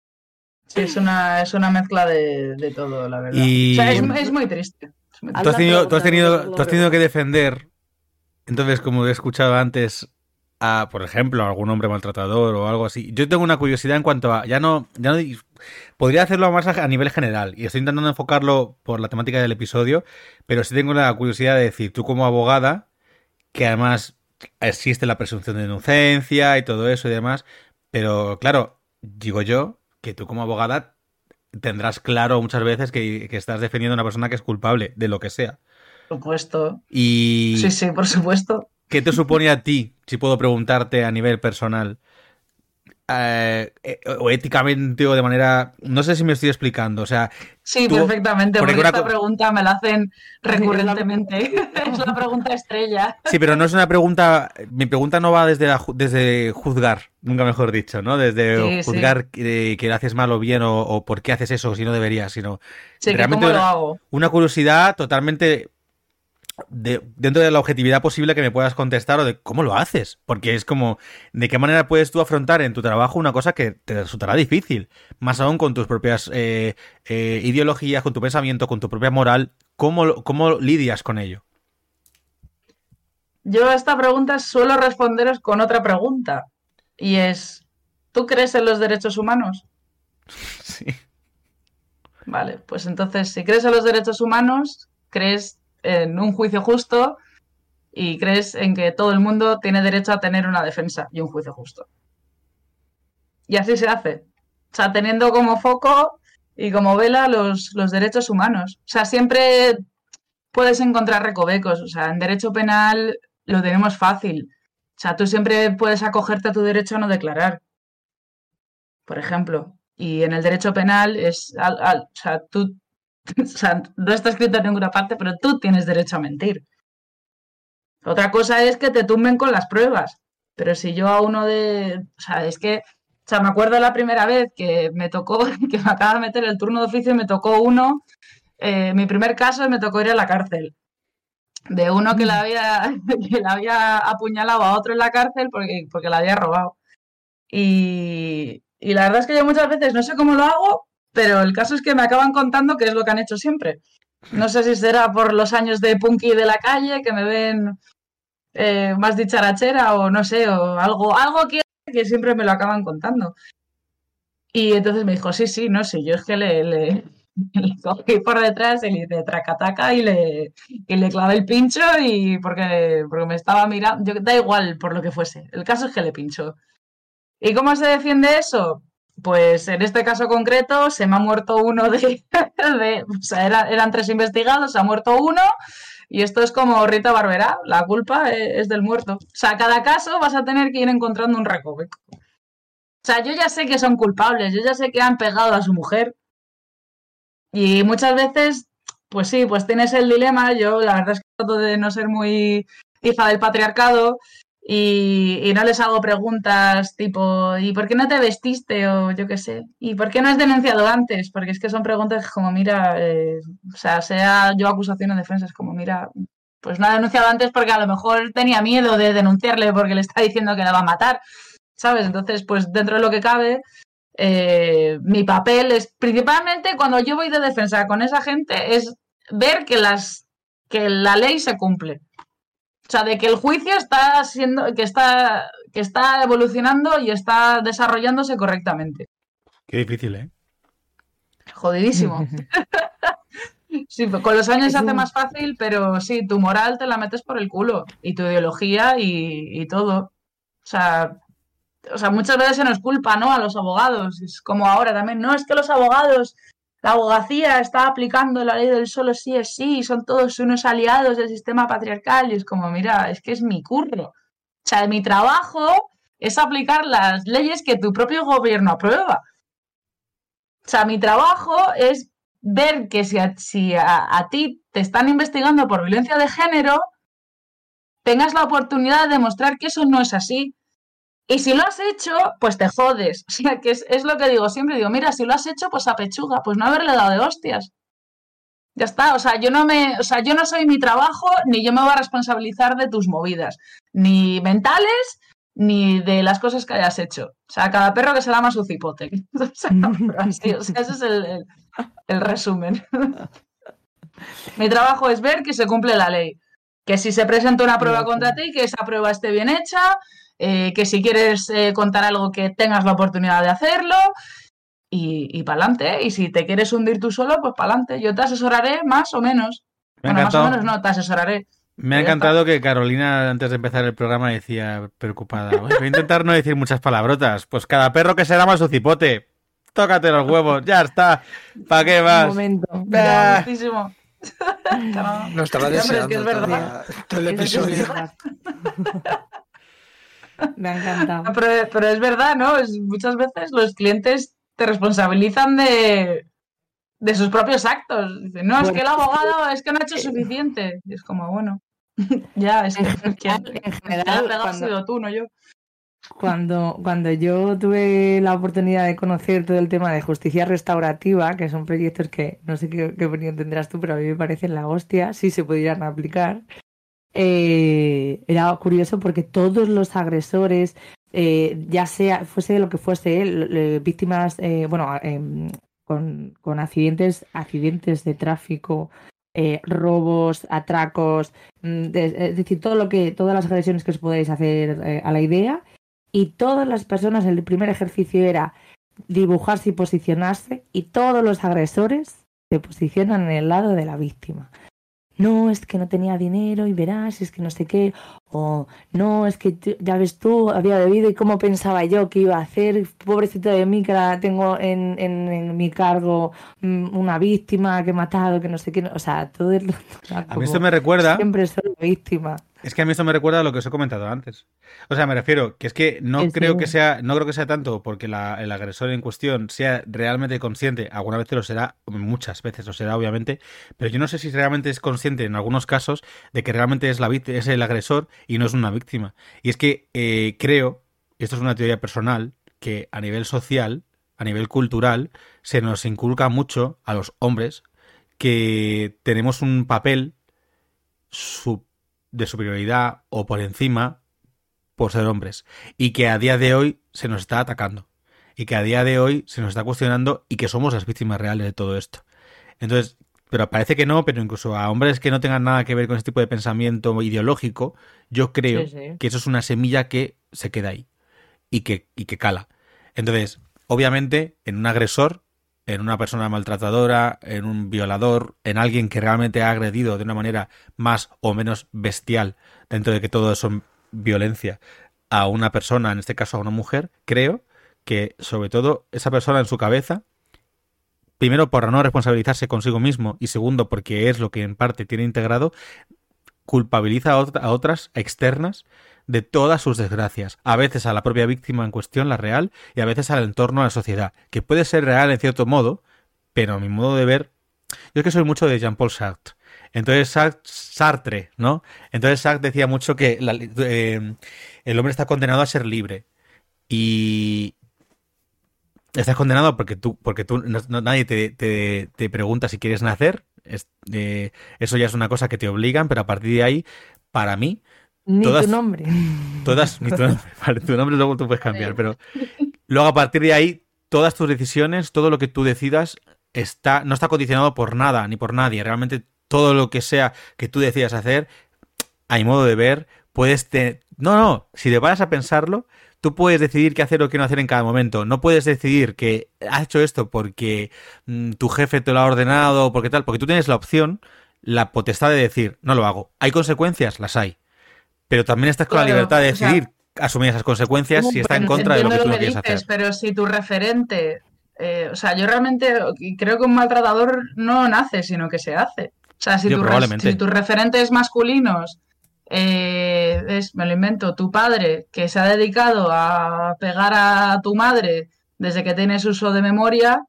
Sí, es una, es una mezcla de, de todo, la verdad.
Y-
O sea, es, es muy triste. Es muy
Haz
Tú has tenido, tú has tenido, tú has tenido que defender, entonces, como he escuchado antes, a, por ejemplo, a algún hombre maltratador o algo así. Yo tengo una curiosidad en cuanto a, ya no, ya no, podría hacerlo más a, a nivel general y estoy intentando enfocarlo por la temática del episodio, pero sí tengo la curiosidad de decir, tú como abogada, que además existe la presunción de inocencia y todo eso y demás, pero claro, digo yo que tú como abogada tendrás claro muchas veces que, que estás defendiendo a una persona que es culpable de lo que sea.
Por supuesto.
Y
Sí, sí, por supuesto.
¿qué te supone a ti, si puedo preguntarte a nivel personal, eh, eh, o éticamente o de manera, no sé si me estoy explicando, o sea,
Sí,
Tú-
perfectamente,
porque
porque
una
esta pregunta me la hacen recurrentemente. es la pregunta estrella.
sí, pero no es una pregunta, mi pregunta no va desde la desde juzgar, nunca mejor dicho, ¿no? Desde
Sí, sí.
juzgar que, que lo haces mal o bien o, o por qué haces eso si no deberías, sino
Sí,
Realmente
cómo lo
una-
hago.
una curiosidad totalmente de- dentro de la objetividad posible que me puedas contestar o de cómo lo haces. Porque es como, ¿de qué manera puedes tú afrontar en tu trabajo una cosa que te resultará difícil? Más aún con tus propias eh, eh, ideologías, con tu pensamiento, con tu propia moral. ¿Cómo, ¿Cómo lidias con ello?
Yo a esta pregunta suelo responderos con otra pregunta. Y es, ¿tú crees en los derechos humanos?
Sí.
Vale, pues entonces, si crees en los derechos humanos, crees en un juicio justo y crees en que todo el mundo tiene derecho a tener una defensa y un juicio justo. Y así se hace. O sea, teniendo como foco y como vela los, los derechos humanos. O sea, siempre puedes encontrar recovecos. O sea, en derecho penal lo tenemos fácil. O sea, tú siempre puedes acogerte a tu derecho a no declarar, por ejemplo. Y en el derecho penal es, o sea, tú, o sea, no está escrito en ninguna parte, pero tú tienes derecho a mentir. Otra cosa es que te tumben con las pruebas. Pero si yo a uno de, o sea, es que, o sea, me acuerdo la primera vez que me tocó, que me acaba de meter el turno de oficio y me tocó uno, eh, mi primer caso me tocó ir a la cárcel de uno que la había, que la había apuñalado a otro en la cárcel porque, porque la había robado. Y, y la verdad es que yo muchas veces no sé cómo lo hago, pero el caso es que me acaban contando que es lo que han hecho siempre. No sé si será por los años de punky de la calle, que me ven eh, más dicharachera o no sé, o algo, algo que, que siempre me lo acaban contando. Y entonces me dijo, sí, sí, no sé, yo es que le, le, le cogí por detrás y le tracataca y le, y le clavé el pincho y porque, porque me estaba mirando, yo, da igual por lo que fuese, el caso es que le pincho. ¿Y cómo se defiende eso? Pues en este caso concreto se me ha muerto uno de, eran tres investigados, se ha muerto uno y esto es como Rita Barbera, la culpa es, es del muerto. O sea, cada caso vas a tener que ir encontrando un recoveco. O sea, yo ya sé que son culpables, yo ya sé que han pegado a su mujer, y muchas veces, pues sí, pues tienes el dilema. Yo la verdad es que trato de no ser muy hija del patriarcado y, no les hago preguntas tipo, ¿y por qué no te vestiste? O yo qué sé. ¿Y por qué no has denunciado antes? Porque es que son preguntas como, mira, eh, o sea, sea yo acusación o defensa, es como, mira, pues no ha denunciado antes porque a lo mejor tenía miedo de denunciarle porque le está diciendo que la va a matar, ¿sabes? Entonces, pues dentro de lo que cabe, eh, mi papel es principalmente cuando yo voy de defensa con esa gente es ver que las que la ley se cumple. O sea, de que el juicio está siendo, que está, que está evolucionando y está desarrollándose correctamente.
Qué difícil, ¿eh?
Jodidísimo. sí, con los años se hace más fácil, pero sí, tu moral te la metes por el culo. Y tu ideología y, y todo. O sea, o sea, muchas veces se nos culpa, ¿no? A los abogados. Es como ahora también, no, es que los abogados, la abogacía está aplicando la ley del solo sí es sí, son todos unos aliados del sistema patriarcal. Y es como, mira, es que es mi curro. O sea, mi trabajo es aplicar las leyes que tu propio gobierno aprueba. O sea, mi trabajo es ver que si a, si a, a ti te están investigando por violencia de género, tengas la oportunidad de demostrar que eso no es así y si lo has hecho, pues te jodes. O sea, que es, es, lo que digo siempre. Digo, mira, si lo has hecho, pues a pechuga, pues no haberle dado de hostias. Ya está. O sea, yo no me, o sea, yo no soy mi trabajo, ni yo me voy a responsabilizar de tus movidas, ni mentales, ni de las cosas que hayas hecho. O sea, cada perro que se lama su cipote. O sea, así, o sea ese es el, el, el resumen. mi trabajo es ver que se cumple la ley. Que si se presenta una prueba contra ti, que esa prueba esté bien hecha, eh, que si quieres eh, contar algo que tengas la oportunidad de hacerlo y, y para adelante. Y si te quieres hundir tú solo, pues para adelante. Yo te asesoraré más o menos.
Me
bueno, más
encantado.
o menos no, te asesoraré.
Me ha encantado que Carolina, antes de empezar el programa, decía preocupada. "Uy, Voy a intentar no decir muchas palabrotas. Pues cada perro que se llama su cipote. Tócate los huevos, ya está. ¿Para qué
Un
más?
momento.
Ah.
No.
Estaba
es que
deseando
es verdad.
todo, todo el
Es que es
episodio.
Me ha encantado.
Pero, pero es verdad, ¿no? Es- muchas veces los clientes te responsabilizan de, de sus propios actos. Dicen, no, es que el abogado es que no ha hecho suficiente. Y es como, bueno, ya, es que
En general, en general,
pegado
cuando-
sido tú, no yo.
Cuando, cuando yo tuve la oportunidad de conocer todo el tema de justicia restaurativa, que son proyectos que no sé qué, qué opinión tendrás tú, pero a mí me parecen la hostia, si se pudieran aplicar, eh, era curioso porque todos los agresores, eh, ya sea, fuese lo que fuese, eh, eh, víctimas, eh, bueno, em, con, con accidentes, accidentes de tráfico, eh, robos, atracos, mm, es decir, todo lo que, todas las agresiones que os podéis hacer a la idea, y todas las personas, el primer ejercicio era dibujarse y posicionarse, y todos los agresores se posicionan en el lado de la víctima. No, es que no tenía dinero y verás, es que no sé qué, o no, es que tú- ya ves tú, había bebido y cómo pensaba yo que iba a hacer, pobrecito de mí que la tengo en, en, en mi cargo mm, una víctima que he matado, que no sé qué, o sea, todo el...
A mí esto me recuerda,
Siempre soy víctima.
es que a mí esto me recuerda a lo que os he comentado antes. O sea, me refiero que es que no
Sí,
creo
sí.
que sea, no creo que sea tanto porque la- el agresor en cuestión sea realmente consciente, alguna vez lo será, muchas veces lo será obviamente, pero yo no sé si realmente es consciente en algunos casos de que realmente es la es el agresor y no es una víctima. Y es que eh, creo, esto es una teoría personal, que a nivel social, a nivel cultural, se nos inculca mucho a los hombres que tenemos un papel de superioridad o por encima por ser hombres y que a día de hoy se nos está atacando y que a día de hoy se nos está cuestionando y que somos las víctimas reales de todo esto. Entonces, pero parece que no, pero incluso a hombres que no tengan nada que ver con ese tipo de pensamiento ideológico, yo creo
Sí, sí.
que eso es una semilla que se queda ahí y que, y que cala. Entonces, obviamente, en un agresor, en una persona maltratadora, en un violador, en alguien que realmente ha agredido de una manera más o menos bestial, dentro de que todo son violencia, a una persona, en este caso a una mujer, creo que sobre todo esa persona en su cabeza, primero por no responsabilizarse consigo mismo y segundo porque es lo que en parte tiene integrado, culpabiliza a, ot- a otras externas de todas sus desgracias, a veces a la propia víctima en cuestión, la real, y a veces al entorno, a la sociedad, que puede ser real en cierto modo, pero a mi modo de ver, yo es que soy mucho de Jean-Paul Sartre. Entonces Sartre, ¿no? Entonces Sartre decía mucho que eh, el hombre está condenado a ser libre y estás condenado porque tú, porque tú no- no- nadie te, te- te pregunta si quieres nacer. Es- eh, eso ya es una cosa que te obligan, pero a partir de ahí, para mí,
Ni
Todas-
tu nombre.
todas, ni tu nombre, vale, tu nombre luego tú puedes cambiar, pero luego a partir de ahí, todas tus decisiones, todo lo que tú decidas, está, no está condicionado por nada ni por nadie. Realmente todo lo que sea que tú decidas hacer, mi modo de ver, puedes te... No, no, si te paras a pensarlo, tú puedes decidir qué hacer o qué no hacer en cada momento. No puedes decidir que has hecho esto porque mm, tu jefe te lo ha ordenado o porque tal, porque tú tienes la opción, la potestad de decir, no lo hago. ¿Hay consecuencias? Las hay. Pero también estás con la libertad de
o sea,
decidir asumir esas consecuencias si está en contra de lo que tú no quieres
dices,
hacer.
pero si tu referente, eh, o sea, yo realmente creo que un maltratador no nace, sino que se hace. O sea, si,
Yo
tu, si tus referentes masculinos eh, es, me lo invento, tu padre, que se ha dedicado a pegar a tu madre desde que tienes uso de memoria,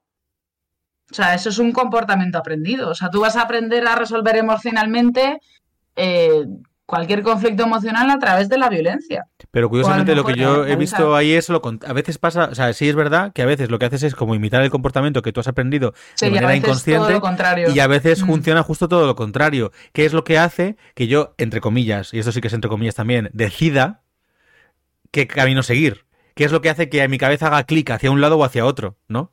o sea, eso es un comportamiento aprendido. O sea, tú vas a aprender a resolver emocionalmente eh, cualquier conflicto emocional a través de la violencia.
Pero curiosamente lo que yo he visto ahí es lo a veces pasa, o sea, sí es verdad que a veces lo que haces es como imitar el comportamiento que tú has aprendido
Sí,
de manera inconsciente
lo contrario.
y a veces
Mm.
funciona justo todo lo contrario, que es lo que hace que yo, entre comillas, y esto sí que es entre comillas también, decida qué camino seguir. ¿Qué es lo que hace que mi cabeza haga clic hacia un lado o hacia otro, ¿no?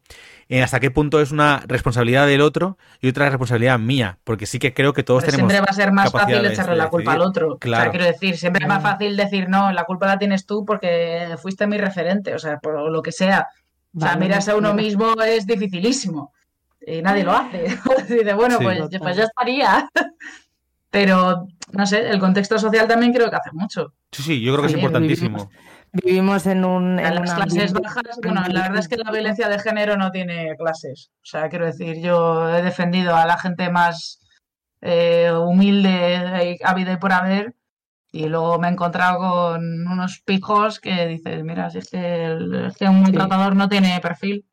Hasta qué punto es una responsabilidad del otro y otra responsabilidad mía, porque sí que creo que todos
Pero
tenemos
siempre va a ser más fácil echarle la culpa al otro. O
Claro.
sea, quiero decir, siempre es más fácil decir, no, la culpa la tienes tú porque fuiste mi referente, o sea, por lo que sea. O sea,
Vale,
mirarse a uno mismo es dificilísimo. Y nadie lo hace. Dice, bueno,
Sí.
pues,
Total.
pues ya estaría. Pero, no sé, el contexto social también creo que hace mucho.
Sí, sí, yo creo que es importantísimo.
Vivimos en un.
En las
un
clases bajas, bueno, la verdad es que la violencia de género no tiene clases. O sea, quiero decir, yo he defendido a la gente más eh, humilde, ha habido y por haber, y luego me he encontrado con unos pijos que dices, mira, si es que, el- es que un maltratador no tiene perfil.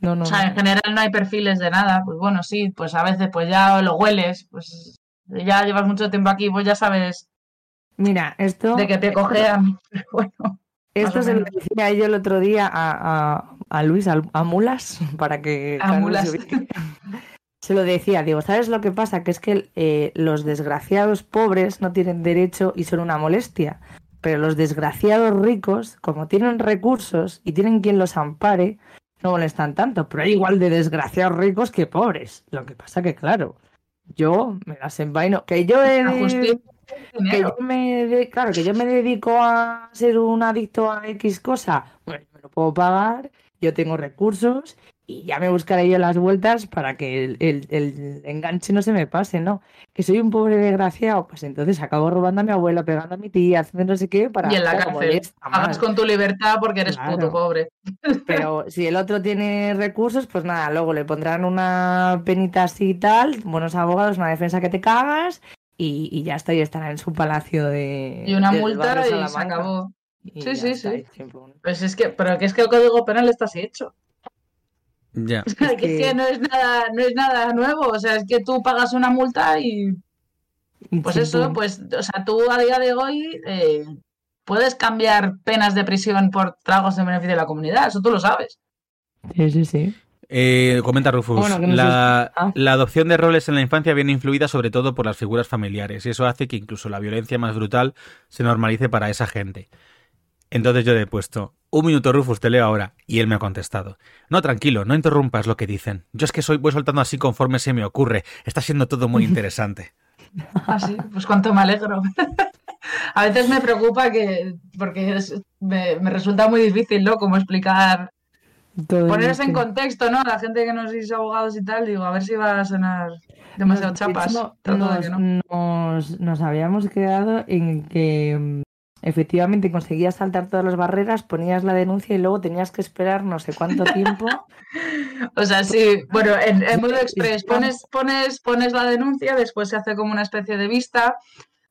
No, no,
O sea, en general no hay perfiles de nada. Pues bueno, sí, pues a veces pues ya lo hueles, pues ya llevas mucho tiempo aquí, pues ya sabes
Mira, esto.
de que te cojean. Pero bueno.
Esto se lo decía yo el otro día a, a- a Luis, al- a, Mulas, para que
A Mulas.
se lo decía, digo, ¿sabes lo que pasa? Que es que eh, los desgraciados pobres no tienen derecho y son una molestia. Pero los desgraciados ricos, como tienen recursos y tienen quien los ampare, no molestan tanto. Pero hay igual de desgraciados ricos que pobres. Lo que pasa que, claro, yo me las envaino. Que yo he que yo me de- claro, que yo me dedico a ser un adicto a X cosa, bueno, me lo puedo pagar, yo tengo recursos y ya me buscaré yo las vueltas para que el, el- el enganche no se me pase, ¿no? Que soy un pobre desgraciado, pues entonces acabo robando a mi abuela, pegando a mi tía, haciendo no sé qué para
Y en la cárcel.
más.
con tu libertad porque eres puto pobre.
Pero si el otro tiene recursos, pues nada, luego le pondrán una penita así y tal, buenos abogados, una defensa que te cagas y, y ya está, y estará en su palacio de.
Y una multa y se acabó.
Y
Sí, sí,
está,
sí. Pues es que, pero que es que el código penal está así hecho.
Ya.
que es
que-
que no es nada, no es nada nuevo. O sea, es que tú pagas una multa y pues eso, pues, o sea, tú a día de hoy eh, puedes cambiar penas de prisión por tragos en beneficio de la comunidad, eso tú lo sabes.
Sí, sí, sí.
Eh, comenta Rufus,
Bueno, que no
la,
sé- ah.
la adopción de roles en la infancia viene influida sobre todo por las figuras familiares y eso hace que incluso la violencia más brutal se normalice para esa gente. Entonces yo le he puesto, un minuto Rufus, te leo ahora, y él me ha contestado, no, tranquilo, no interrumpas lo que dicen, yo es que soy, voy soltando así conforme se me ocurre, está siendo todo muy interesante.
Ah, sí, pues cuánto me alegro. A veces me preocupa que, porque es- me, me resulta muy difícil, ¿no? Como explicar, Ponerse en contexto, ¿no? La gente que no sois abogados y tal, digo, a ver si va a sonar demasiado
Nos- de
chapas.
hecho,
Trato de
nos,
que no.
nos- nos habíamos quedado en que mm, efectivamente conseguías saltar todas las barreras, ponías la denuncia y luego tenías que esperar no sé cuánto tiempo.
O sea, sí, bueno, en, en modo express pones, pones, pones la denuncia, después se hace como una especie de vista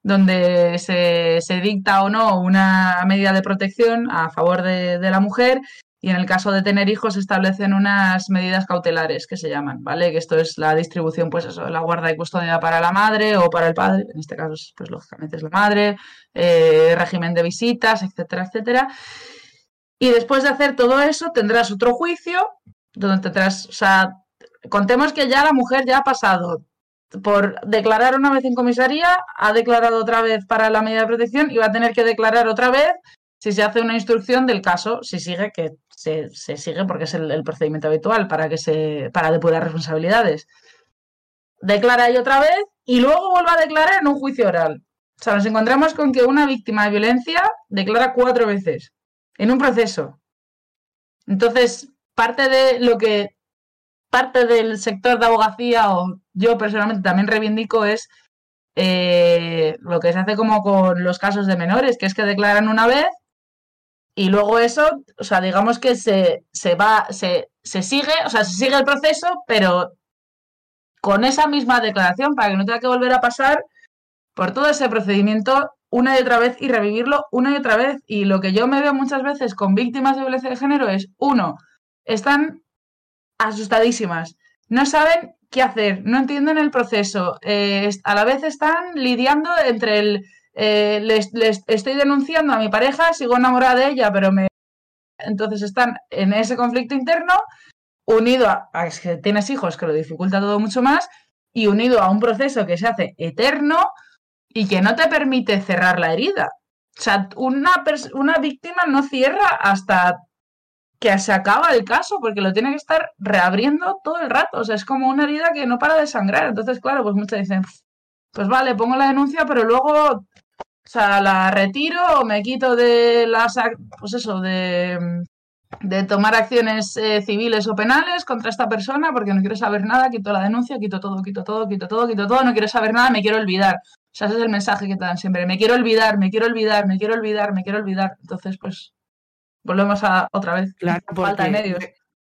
donde se, se dicta o no una medida de protección a favor de, de la mujer y en el caso de tener hijos establecen unas medidas cautelares que se llaman, ¿vale? Que esto es la distribución, pues eso, la guarda y custodia para la madre o para el padre, en este caso, pues lógicamente es la madre, eh, régimen de visitas, etcétera, etcétera. Y después de hacer todo eso tendrás otro juicio donde tendrás, o sea, contemos que ya la mujer ya ha pasado por declarar una vez en comisaría, ha declarado otra vez para la medida de protección y va a tener que declarar otra vez si se hace una instrucción del caso, si sigue, que se, sigue porque es el, el procedimiento habitual para que se, para depurar responsabilidades. Declara ahí otra vez y luego vuelve a declarar en un juicio oral. O sea, nos encontramos con que una víctima de violencia declara cuatro veces en un proceso. Entonces, parte de lo que parte del sector de abogacía o yo personalmente también reivindico es eh, lo que se hace como con los casos de menores, que es que declaran una vez y luego eso, o sea, digamos que se, se va, se, se sigue, o sea, se sigue el proceso, pero con esa misma declaración para que no tenga que volver a pasar por todo ese procedimiento una y otra vez y revivirlo una y otra vez. Y lo que yo me veo muchas veces con víctimas de violencia de género es, uno, están asustadísimas, no saben qué hacer, no entienden el proceso, eh, a la vez están lidiando entre el, eh, les, les estoy denunciando a mi pareja, sigo enamorada de ella, pero me... Entonces están en ese conflicto interno, unido a, a que tienes hijos, que lo dificulta todo mucho más, y unido a un proceso que se hace eterno y que no te permite cerrar la herida. O sea, una, una víctima no cierra hasta que se acaba el caso, porque lo tiene que estar reabriendo todo el rato. O sea, es como una herida que no para de sangrar. Entonces, claro, pues muchos dicen, pues vale, pongo la denuncia, pero luego, sea, la retiro o me quito de las, pues eso, de, de tomar acciones eh, civiles o penales contra esta persona porque no quiero saber nada, quito la denuncia, quito todo, quito todo, quito todo, quito todo, no quiero saber nada, me quiero olvidar. O sea, ese es el mensaje que te dan siempre. Me quiero olvidar, me quiero olvidar, me quiero olvidar, me quiero olvidar. Entonces, pues, volvemos a otra vez.
Claro,
Falta de medios.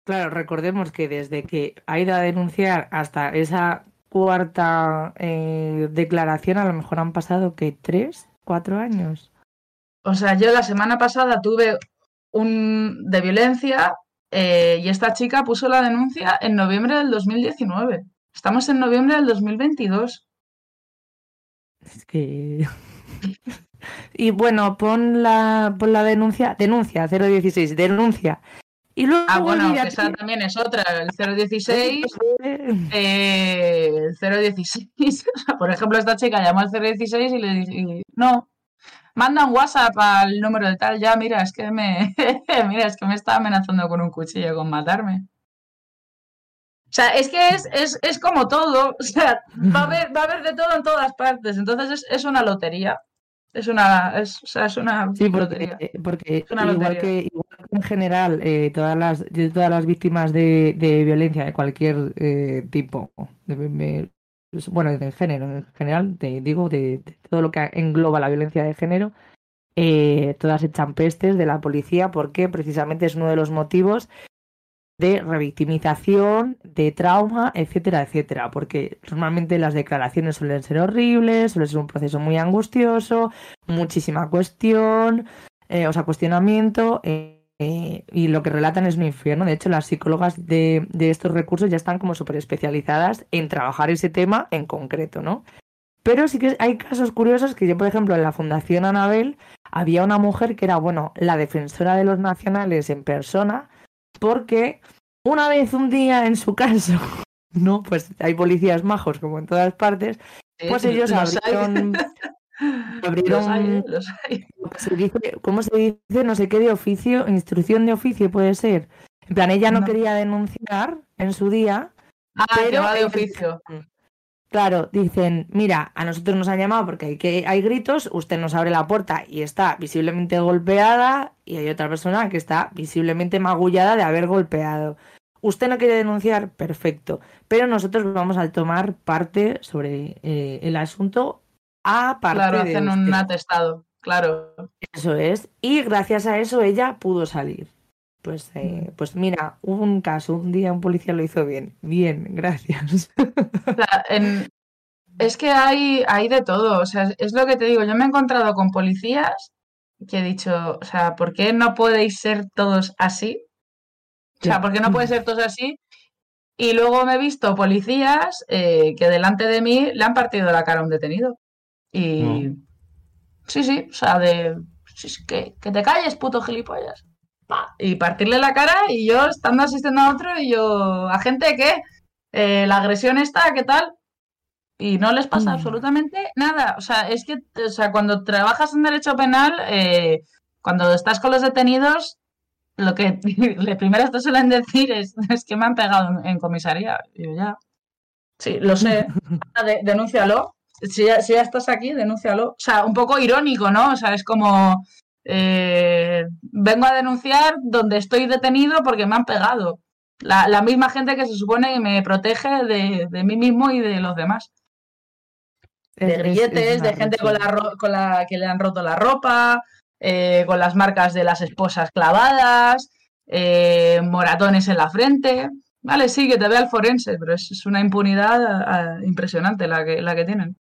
Claro, recordemos que desde que ha ido a denunciar hasta esa cuarta eh, declaración, a lo mejor han pasado que tres, cuatro años.
O sea, yo la semana pasada tuve un de violencia eh, y esta chica puso la denuncia en noviembre del 2019. Estamos en noviembre del 2022.
Es que. y bueno, pon la, pon la denuncia, denuncia 016, denuncia. Y luego
Ah, bueno, esa también es otra, el 016, eh, el 016. O sea, por ejemplo, esta chica llamó al 016 y le dice, y, no, manda un WhatsApp al número de tal, ya, mira, es que me, mira, es que me está amenazando con un cuchillo, con matarme. O sea, es que es, es, es como todo, o sea, va a haber, va a haber de todo en todas partes, entonces es, es una lotería. Es una, es, o sea, es una
Sí, porque,
una
igual, que, igual, en general, eh, todas las, todas las víctimas de, de violencia de cualquier eh, tipo, de- me- bueno, de género en general, te digo, de, de todo lo que engloba la violencia de género, eh, todas echan pestes de la policía porque precisamente es uno de los motivos de revictimización, de trauma, etcétera, etcétera, porque normalmente las declaraciones suelen ser horribles, suele ser un proceso muy angustioso, muchísima cuestión, eh, o sea, cuestionamiento, eh, eh, y lo que relatan es un infierno. De hecho, las psicólogas de, de estos recursos ya están como súper especializadas en trabajar ese tema en concreto, ¿no? Pero sí que hay casos curiosos que yo, por ejemplo, en la Fundación Anabel había una mujer que era, bueno, la defensora de los nacionales en persona, porque una vez un día en su caso, ¿no? Pues hay policías majos como en todas partes, pues ellos abrieron,
Los
abrieron
hay. Los hay.
se dice, ¿cómo se dice? No sé qué de oficio, instrucción de oficio puede ser. En plan, ella no,
No.
quería denunciar en su día.
Ah, que
Pero
va de
el-
oficio.
Claro, dicen, mira, a nosotros nos han llamado porque hay, que, hay gritos, usted nos abre la puerta y está visiblemente golpeada y hay otra persona que está visiblemente magullada de haber golpeado. Usted no quiere denunciar, perfecto, pero nosotros vamos a tomar parte sobre eh, el asunto aparte
Claro,
de
hacen un
usted".
atestado. Claro.
Eso es. Y gracias a eso ella pudo salir. Pues, eh, pues mira, hubo un caso, un día un policía lo hizo bien. Bien, gracias.
O sea, en- Es que hay, hay de todo. O sea, es- lo que te digo. Yo me he encontrado con policías que he dicho, o sea, ¿por qué no podéis ser todos así? O sea. ¿por qué no pueden ser todos así? Y luego me he visto policías eh, que delante de mí le han partido la cara a un detenido. Y sí, sí, o sea, de sí, sí, que, que te calles, puto gilipollas. Pa, Y partirle la cara y yo estando asistiendo a otro y yo, ¿a gente qué? Eh, la agresión está, ¿qué tal? Y no les pasa
Mm.
absolutamente nada. O sea, es que, o sea, cuando trabajas en derecho penal, eh, cuando estás con los detenidos, lo que le primero te suelen decir es, es que me han pegado en, en comisaría. Y yo ya. Sí, lo sé. De- denúncialo. Si ya, si ya estás aquí, denúncialo. O sea, un poco irónico, ¿no? O sea, es como eh, vengo a denunciar donde estoy detenido porque me han pegado. La, la misma gente que se supone que me protege de, de mí mismo y de los demás. De
Es- es- es
grilletes, de gente con la, con la que le han roto la ropa, eh, con las marcas de las esposas clavadas, eh, moratones en la frente. Vale, sí, que te vea el forense, pero es, es una impunidad ah, impresionante la que, la que tienen.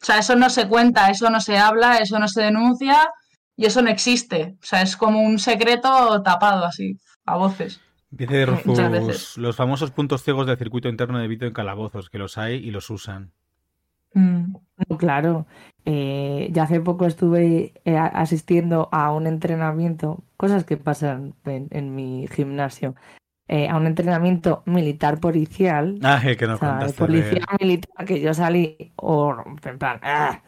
O sea, eso no se cuenta, eso no se habla, eso no se denuncia y eso no existe. O sea, es como un secreto tapado así, a voces.
Dice
Muchas
Rufus, los famosos puntos ciegos del circuito interno de Vito en calabozos, que los hay y los usan.
Mm.
No, Claro, eh, ya hace poco estuve eh, asistiendo a un entrenamiento, cosas que pasan en, en mi gimnasio, eh, a un entrenamiento militar policial,
Ah, el que nos
o sea, de
contaste.
policía
de-
militar, que yo salí, o en plan, ¡ah!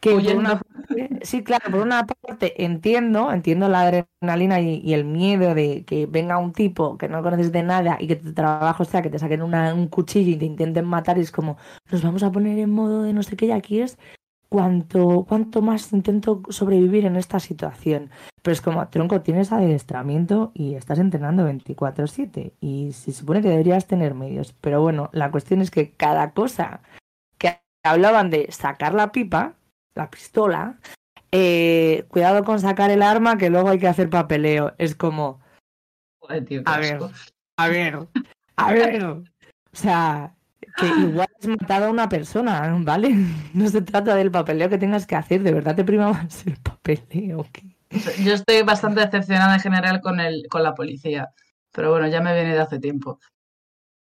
Que por una parte- sí, claro, por una parte entiendo, entiendo la adrenalina y, y el miedo de que venga un tipo que no conoces de nada y que tu trabajo sea que te saquen una- un cuchillo y te intenten matar y es como, nos vamos a poner en modo de no sé qué y aquí es cuanto, cuanto más intento sobrevivir en esta situación. Pero es como, tronco, tienes adiestramiento y estás entrenando 24/7 y se supone que deberías tener medios. Pero bueno, la cuestión es que cada cosa que hablaban de sacar la pipa, la pistola, eh, cuidado con sacar el arma que luego hay que hacer papeleo. Es como,
Joder, tío, qué
A ver. a ver, a ver. O sea, que igual has matado a una persona, ¿vale? No se trata del papeleo que tengas que hacer, de verdad te prima más el papeleo.
Yo estoy bastante decepcionada en general con el, con la policía. Pero bueno, ya me viene de hace tiempo.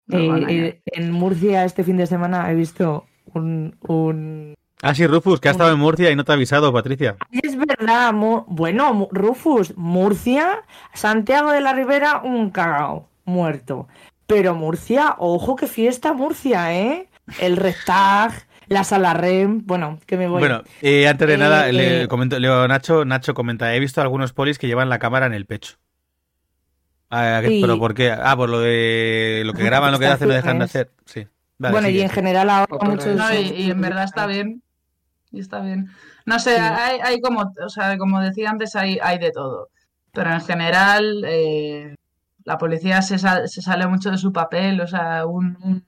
No
Eh, eh, en Murcia este fin de semana he visto un, un...
Ah, sí, Rufus, que ha estado en Murcia y no te ha avisado, Patricia.
Es verdad, Mu- bueno, Rufus, Murcia, Santiago de la Ribera, un cagao, muerto. Pero Murcia, ojo que fiesta Murcia, ¿eh? El Restag, la Sala Rem, bueno, que me voy.
Bueno, eh, antes de
Eh,
nada, le
eh.
comento, Leo Nacho, Nacho comenta, he visto algunos polis que llevan la cámara en el pecho. Ah, ¿qué-
Sí.
¿Pero por qué? Ah, por lo de lo que graban, lo que hacen, lo dejan de hacer. Sí. Vale,
bueno, y en general ahora muchos...
No, y, y en verdad está bien. Y está bien. No sé,
Sí.
hay, hay como, o sea, como decía antes, hay, hay de todo. pero en general eh, la policía se, se, sale mucho de su papel, o sea, un,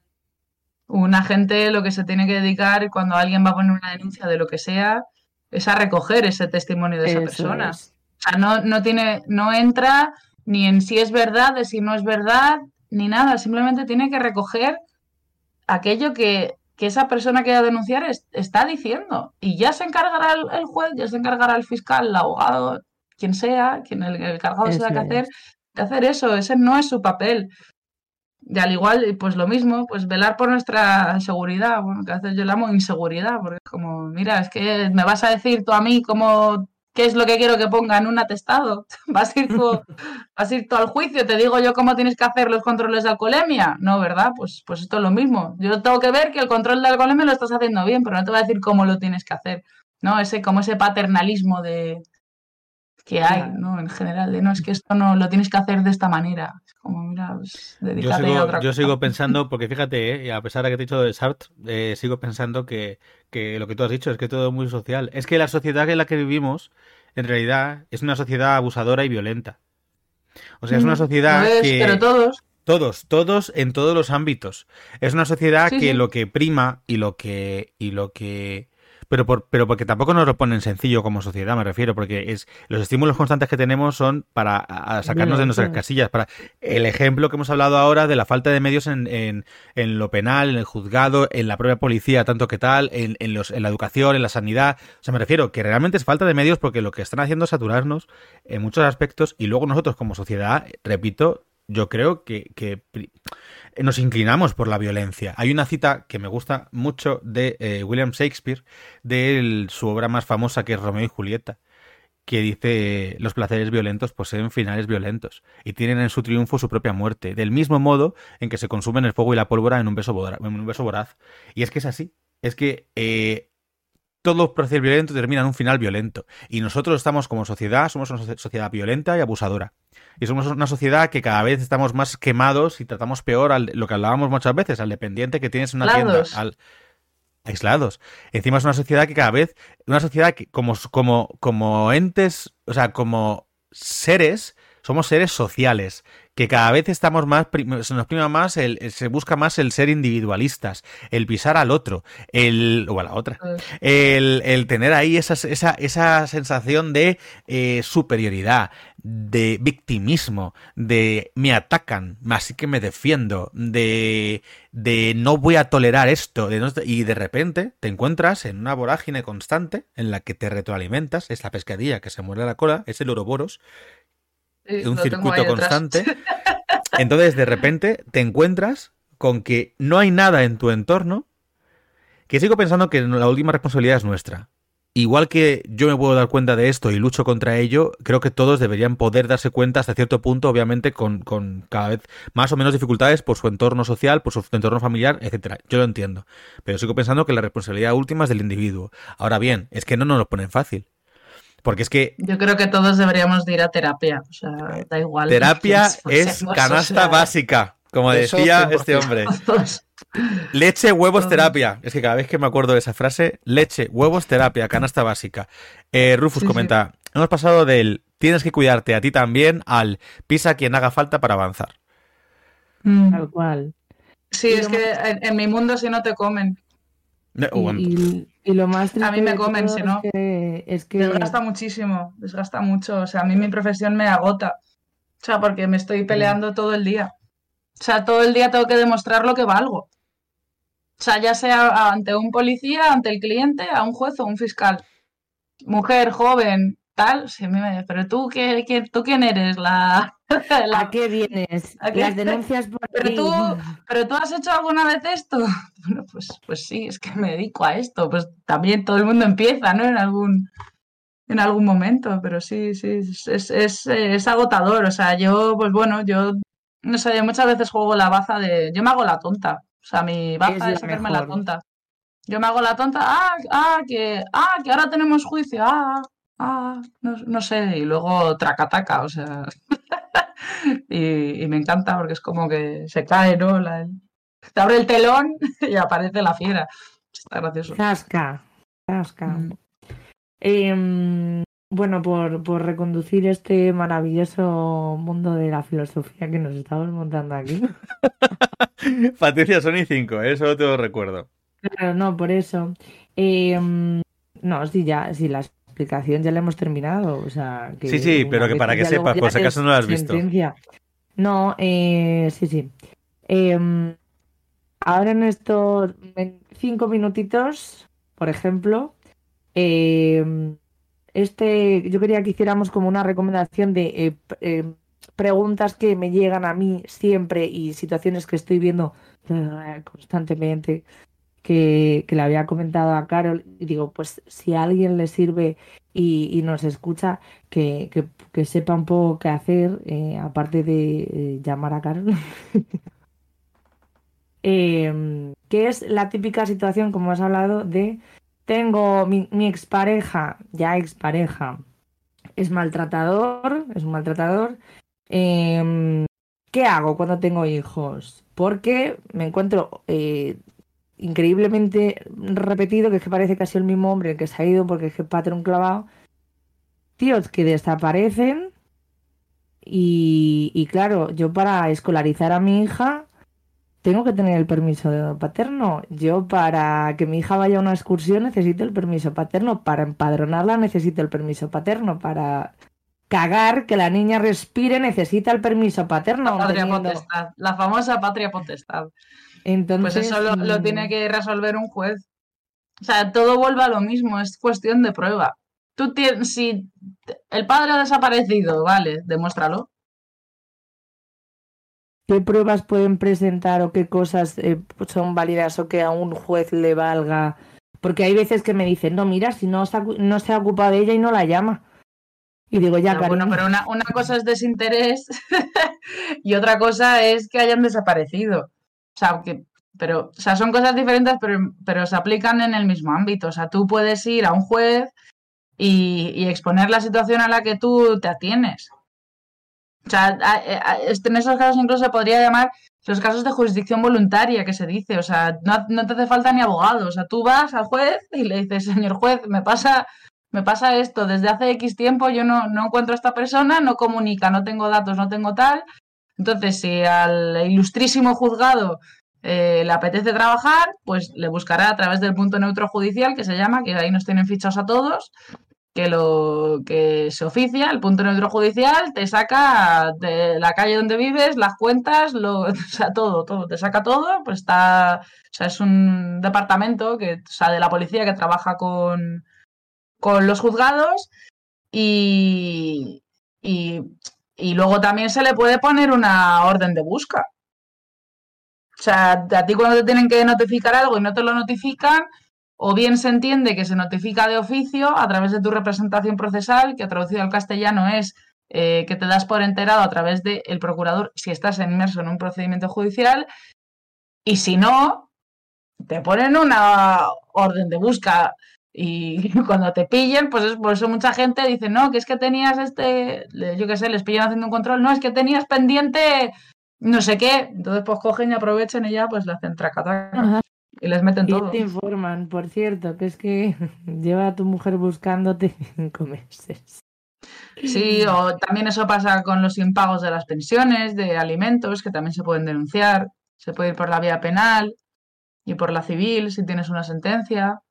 un, agente lo que se tiene que dedicar cuando alguien va a poner una denuncia de lo que sea es a recoger ese testimonio de esa persona. O sea, no, no, tiene, no entra ni en si es verdad, de si no es verdad, ni nada, simplemente tiene que recoger aquello que, esa persona que va a denunciar está diciendo. Y ya se encargará el, juez, ya se encargará el fiscal, el abogado, quien sea, quien el, el cargado se da que hacer, de hacer eso. Ese no es su papel. Y al igual, pues lo mismo, pues velar por nuestra seguridad. Bueno, que a veces yo le amo inseguridad, porque es como, mira, es que me vas a decir tú a mí cómo qué es lo que quiero que ponga en un atestado. ¿Vas a, ir tú, vas a ir tú al juicio, te digo yo cómo tienes que hacer los controles de alcoholemia. No, ¿verdad? Pues, pues esto es lo mismo. Yo tengo que ver que el control de alcoholemia lo estás haciendo bien, pero no te voy a decir cómo lo tienes que hacer. ¿No? Ese, como ese paternalismo de que hay, ¿no? En general, de no, es que esto no lo tienes que hacer de esta manera. Como, mira, pues, dedícate
yo sigo,
a otra
Yo sigo pensando, porque fíjate, ¿eh? a pesar de que te he dicho de Sartre, eh, sigo pensando que, que lo que tú has dicho es que todo es muy social. Es que la sociedad en la que vivimos, en realidad, es una sociedad abusadora y violenta. O sea, es una
Mm,
sociedad
no es,
que...
Pero todos.
Todos, todos en todos los ámbitos. Es una sociedad
Sí,
que
sí.
lo que prima y lo que y lo que pero por, pero porque tampoco nos lo ponen sencillo como sociedad, me refiero, porque es los estímulos constantes que tenemos son para a- sacarnos de nuestras casillas, para el ejemplo que hemos hablado ahora de la falta de medios en, en, en lo penal, en el juzgado, en la propia policía, tanto que tal, en, en, los, en la educación, en la sanidad. O sea, me refiero que realmente es falta de medios porque lo que están haciendo es saturarnos en muchos aspectos y luego nosotros como sociedad, repito, yo creo que, que nos inclinamos por la violencia. Hay una cita que me gusta mucho de eh, William Shakespeare, de el- su obra más famosa que es Romeo y Julieta, que dice los placeres violentos poseen finales violentos y tienen en su triunfo su propia muerte, del mismo modo en que se consumen el fuego y la pólvora en un beso, bodra- en un beso voraz. Y es que es así, es que eh, todo placer violento termina en un final violento. Y nosotros estamos como sociedad, somos una socie- sociedad violenta y abusadora. Y somos una sociedad que cada vez estamos más quemados y tratamos peor al, lo que hablábamos muchas veces, al dependiente que tienes en una tienda. Al, aislados. Encima es una sociedad que cada vez, una sociedad que como, como, como entes, o sea, como seres, somos seres sociales, que cada vez estamos más, se nos prima más, el, se busca más el ser individualistas, el pisar al otro, el, o a la otra, el, el tener ahí esa, esa, esa sensación de eh, superioridad, de victimismo, de me atacan, así que me defiendo, de, de no voy a tolerar esto, de no- y de repente te encuentras en una vorágine constante en la que te retroalimentas, es la pescadilla que se muerde la cola, es el Ouroboros,
Sí,
un circuito constante. Entonces, de repente, te encuentras con que no hay nada en tu entorno, que sigo pensando que la última responsabilidad es nuestra. Igual que yo me puedo dar cuenta de esto y lucho contra ello, creo que todos deberían poder darse cuenta hasta cierto punto, obviamente con, con cada vez más o menos dificultades por su entorno social, por su entorno familiar, etcétera. Yo lo entiendo. Pero sigo pensando que la responsabilidad última es del individuo. Ahora bien, es que no nos lo ponen fácil. Porque es que
Yo creo que todos deberíamos de ir a terapia. O sea, da igual.
terapia es
o
canasta
sea,
básica, como decía
100%.
este hombre. Leche, huevos, terapia. Es que cada vez que me acuerdo de esa frase, leche, huevos, terapia, canasta básica. Eh, Rufus
Sí, sí.
comenta, hemos pasado del tienes que cuidarte a ti también al pisa quien haga falta para avanzar.
Mm.
Tal cual.
Sí,
Y
es que en, en mi mundo si no te comen.
Y,
bueno,
y- y lo más triste
A mí me comen, si no.
Es que, es que
Desgasta muchísimo, desgasta mucho. O sea, a mí mi profesión me agota. O sea, porque me estoy peleando todo el día. O sea, todo el día tengo que demostrar lo que valgo. O sea, ya sea ante un policía, ante el cliente, a un juez o un fiscal. Mujer, joven, tal. Mí me- Pero tú, ¿qué, qué- tú quién eres? La, la-
¿A qué vienes?
¿A qué?
Las denuncias por
Pero
ti.
tú, ¿pero tú has hecho alguna vez esto? Bueno, pues, pues sí, es que me dedico a esto. Pues también todo el mundo empieza, ¿no? En algún, en algún momento, pero sí, sí, es, es, es, es agotador. O sea, yo, pues bueno, yo, no sé, muchas veces juego la baza de, yo me hago la tonta. O sea, mi baza
la
es hacerme la tonta. Yo me hago la tonta, ah, ah, que, ah, que ahora tenemos juicio, ah, ah, no, no sé, y luego traca-taca, o sea, y, y me encanta porque es como que se cae, ¿no? La- te abre el telón y aparece la fiera. Está gracioso.
Zasca. Zasca.
Mm.
Em, bueno, por, por reconducir este maravilloso mundo de la filosofía que nos estamos montando aquí.
Patricia, Sony 5, eso te lo recuerdo.
Claro, no, por eso. Eh, no, sí, ya, sí, la explicación ya la hemos terminado. O sea, que
Sí, sí, pero que para que sepas, por si acaso no lo has visto.
sentencia. No, eh, sí, sí. Eh, ahora en estos cinco minutitos, por ejemplo, eh, este, yo quería que hiciéramos como una recomendación de eh, eh, preguntas que me llegan a mí siempre y situaciones que estoy viendo eh, constantemente que, que le había comentado a Carol y digo, pues si a alguien le sirve y, y nos escucha, que, que- que sepa un poco qué hacer, eh, aparte de eh, llamar a Carol. Em, que es la típica situación, como has hablado, de tengo mi, mi expareja, ya expareja, es maltratador, es un maltratador. Em, ¿qué hago cuando tengo hijos? Porque me encuentro eh, increíblemente repetido, que es que parece casi el mismo hombre el que se ha ido porque es que patrón clavado. Tíos que desaparecen y, y claro, yo para escolarizar a mi hija tengo que tener el permiso de paterno. Yo para que mi hija vaya a una excursión necesito el permiso paterno. Para empadronarla necesito el permiso paterno. Para cagar, que la niña respire, necesita el permiso paterno. aun
Patria
teniendo-
potestad, la famosa patria potestad.
Entonces,
Pues eso lo, lo
mm,
tiene que resolver un juez. O sea, todo vuelve a lo mismo, es cuestión de prueba. Tú tienes, si el padre ha desaparecido, vale, demuéstralo.
¿Qué pruebas pueden presentar o qué cosas eh, son válidas o que a un juez le valga? Porque hay veces que me dicen, no, mira, si no se, ha, no se ha ocupado de ella y no la llama. Y digo, ya,
Ya, bueno, pero una, una cosa es desinterés y otra cosa es que hayan desaparecido. O sea, que, pero, o sea, son cosas diferentes, pero, pero se aplican en el mismo ámbito. O sea, tú puedes ir a un juez y, y exponer la situación a la que tú te atienes. O sea, a- a- este- en esos casos incluso se podría llamar los casos de jurisdicción voluntaria que se dice. O sea, no, no te hace falta ni abogado. O sea, tú vas al juez y le dices, señor juez, me pasa me pasa esto, desde hace X tiempo yo no, no encuentro a esta persona, no comunica, no tengo datos, no tengo tal. Entonces, si al ilustrísimo juzgado eh, le apetece trabajar, pues le buscará a través del punto neutro judicial, que se llama, que ahí nos tienen fichados a todos, que lo que se oficia, el punto neutro judicial, te saca de la calle donde vives, las cuentas, lo, o sea, todo, todo, te saca todo, pues está, o sea, es un departamento que, o sea, de la policía que trabaja con, con los juzgados y, y, y luego también se le puede poner una orden de busca. O sea, a ti cuando te tienen que notificar algo y no te lo notifican, o bien se entiende que se notifica de oficio a través de tu representación procesal, que traducido al castellano es eh, que te das por enterado a través del procurador si estás inmerso en un procedimiento judicial, y si no, te ponen una orden de busca. Y cuando te pillen, pues es por eso mucha gente dice, no, que es que tenías este, yo qué sé, les pillan haciendo un control, no, es que tenías pendiente no sé qué. Entonces pues cogen y aprovechan y ya pues le hacen tracataca y les meten
Y
todo.
te informan, por cierto, que es que lleva a tu mujer buscándote cinco meses.
Sí, o también eso pasa con los impagos de las pensiones, de alimentos, que también se pueden denunciar. Se puede ir por la vía penal y por la civil si tienes una sentencia.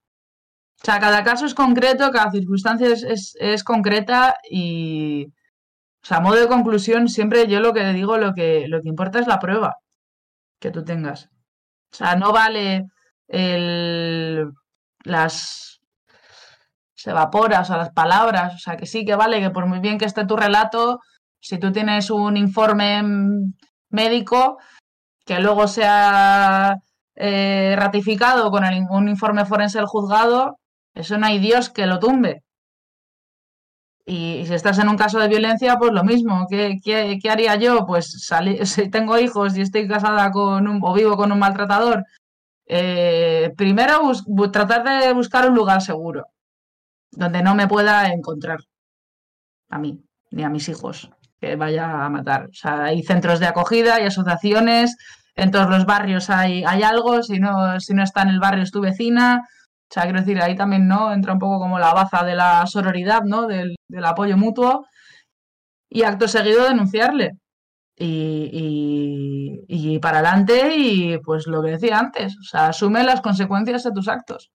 O sea, cada caso es concreto, cada circunstancia es, es- concreta y, o sea, modo de conclusión, siempre yo lo que digo, lo que, lo que importa es la prueba que tú tengas. O sea, no vale el, las, se evapora, o sea, las palabras, o sea, que sí, que vale, que por muy bien que esté tu relato, si tú tienes un informe médico que luego sea eh, ratificado con un informe forense del juzgado, eso no hay Dios que lo tumbe. Y, si estás en un caso de violencia, pues lo mismo. ¿Qué, qué- qué haría yo? Pues salir, si tengo hijos y estoy casada con un, o vivo con un maltratador, eh, primero bus- bu- tratar de buscar un lugar seguro donde no me pueda encontrar a mí ni a mis hijos que vaya a matar. O sea, hay centros de acogida, hay asociaciones, en todos los barrios hay, hay algo, si no, si no está en el barrio es tu vecina. O sea, quiero decir, ahí también no entra un poco como la baza de la sororidad, ¿no? Del, del apoyo mutuo. Y acto seguido denunciarle. Y, y, y para adelante, y pues lo que decía antes, o sea, asume las consecuencias de tus actos.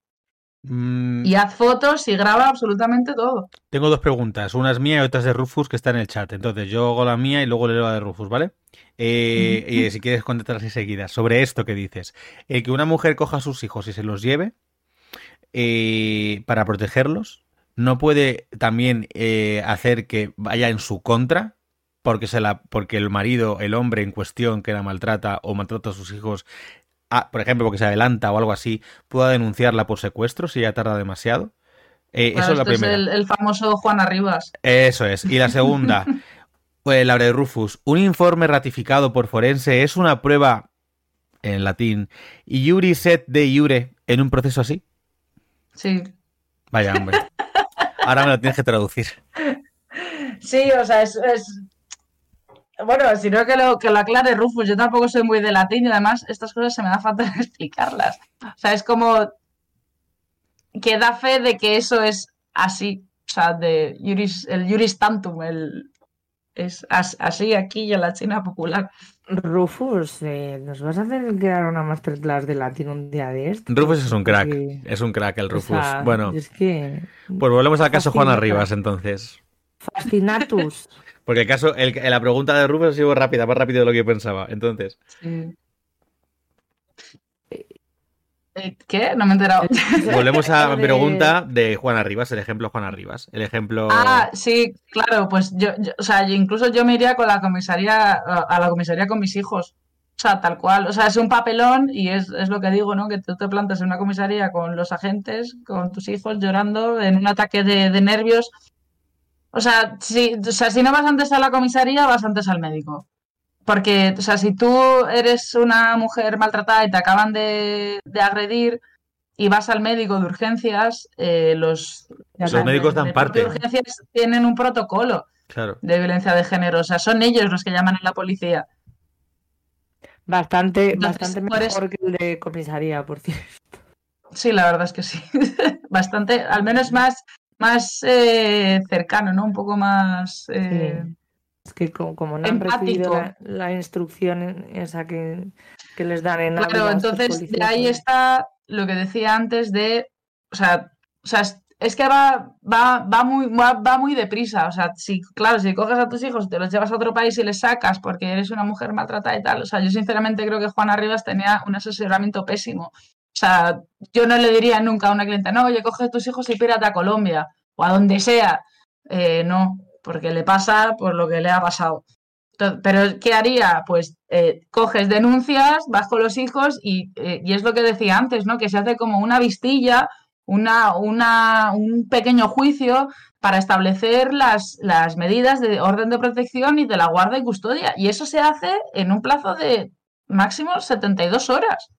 Mm,
Y haz fotos y graba absolutamente todo.
Tengo dos preguntas, una es mía y otra es de Rufus que está en el chat. Entonces yo hago la mía y luego leo la de Rufus, ¿vale? Eh, y si quieres contestarlas enseguida. Sobre esto que dices, el que una mujer coja a sus hijos y se los lleve eh, para protegerlos, no puede también eh, hacer que vaya en su contra porque se la porque el marido, el hombre en cuestión que la maltrata o maltrata a sus hijos, ah, por ejemplo, porque se adelanta o algo así, pueda denunciarla por secuestro si ya tarda demasiado. Eh,
Claro,
eso es la
esto es
primera.
el, el famoso Juan Arribas.
Eso es. Y la segunda, pues, la de Rufus. Un informe ratificado por forense es una prueba en latín. Y iuri set de iure en un proceso así.
Sí.
Vaya, hombre. Ahora me lo tienes que traducir.
Sí, o sea, es, es- Bueno, si no que lo, que lo aclare Rufus, yo tampoco soy muy de latín y además estas cosas se me da falta explicarlas. O sea, es como que da fe de que eso es así. O sea, de juris, el juris tantum, el, es as- así aquí y en la China popular.
Rufus, eh, ¿nos vas a hacer crear una masterclass de latín un día de esto?
Rufus es un crack. Es un crack el
o
Rufus.
sea,
Bueno,
Es que.
pues volvemos al caso Juan
fascina-
Arribas entonces.
Fascinatus.
Porque el caso, el- la pregunta de Rufus ha sido rápida, más rápido de lo que yo pensaba. Entonces,
Sí. Eh, ¿Qué? No me he enterado.
volvemos a mi pregunta de Juan Arribas, el ejemplo Juan Arribas. El ejemplo.
Ah, sí, claro, pues yo, yo- o sea, yo- incluso yo me iría con la comisaría, a, a la comisaría con mis hijos. O sea, tal cual. O sea, es un papelón y es, es lo que digo, ¿no? Que tú te plantas en una comisaría con los agentes, con tus hijos llorando en un ataque de, de nervios. O sea, si, o sea, si no vas antes a la comisaría, vas antes al médico. Porque, o sea, si tú eres una mujer maltratada y te acaban de, de agredir y vas al médico de urgencias, eh, los,
Los
de-
médicos dan
propio
parte.
urgencias tienen un protocolo
Claro.
de violencia de género. O sea, son ellos los que llaman a la policía.
Bastante,
Entonces,
bastante
eso-
mejor que el de comisaría, por cierto.
Sí, la verdad es que sí. Bastante, al menos más, más eh, cercano, ¿no? Un poco más. eh,
Es que co- como, no han recibido la, la instrucción esa que, que les dan en
Claro,
Ávila, estos
entonces de ahí
pues,
está lo que decía antes de, o sea, o sea, es, que va, va, va muy, va, va muy deprisa. O sea, si, claro, si coges a tus hijos te los llevas a otro país y les sacas porque eres una mujer maltratada y tal, o sea, yo sinceramente creo que Juan Arribas tenía un asesoramiento pésimo. O sea, yo no le diría nunca a una clienta, no, oye, coge a tus hijos y pírate a Colombia o a donde sea. Eh, no, porque le pasa por lo que le ha pasado. Pero, ¿qué haría? Pues eh, coges denuncias, vas con los hijos y, eh, y es lo que decía antes, ¿no? Que se hace como una vistilla, una, una, un pequeño juicio para establecer las, las medidas de orden de protección y de la guarda y custodia. Y eso se hace en un plazo de máximo 72 horas.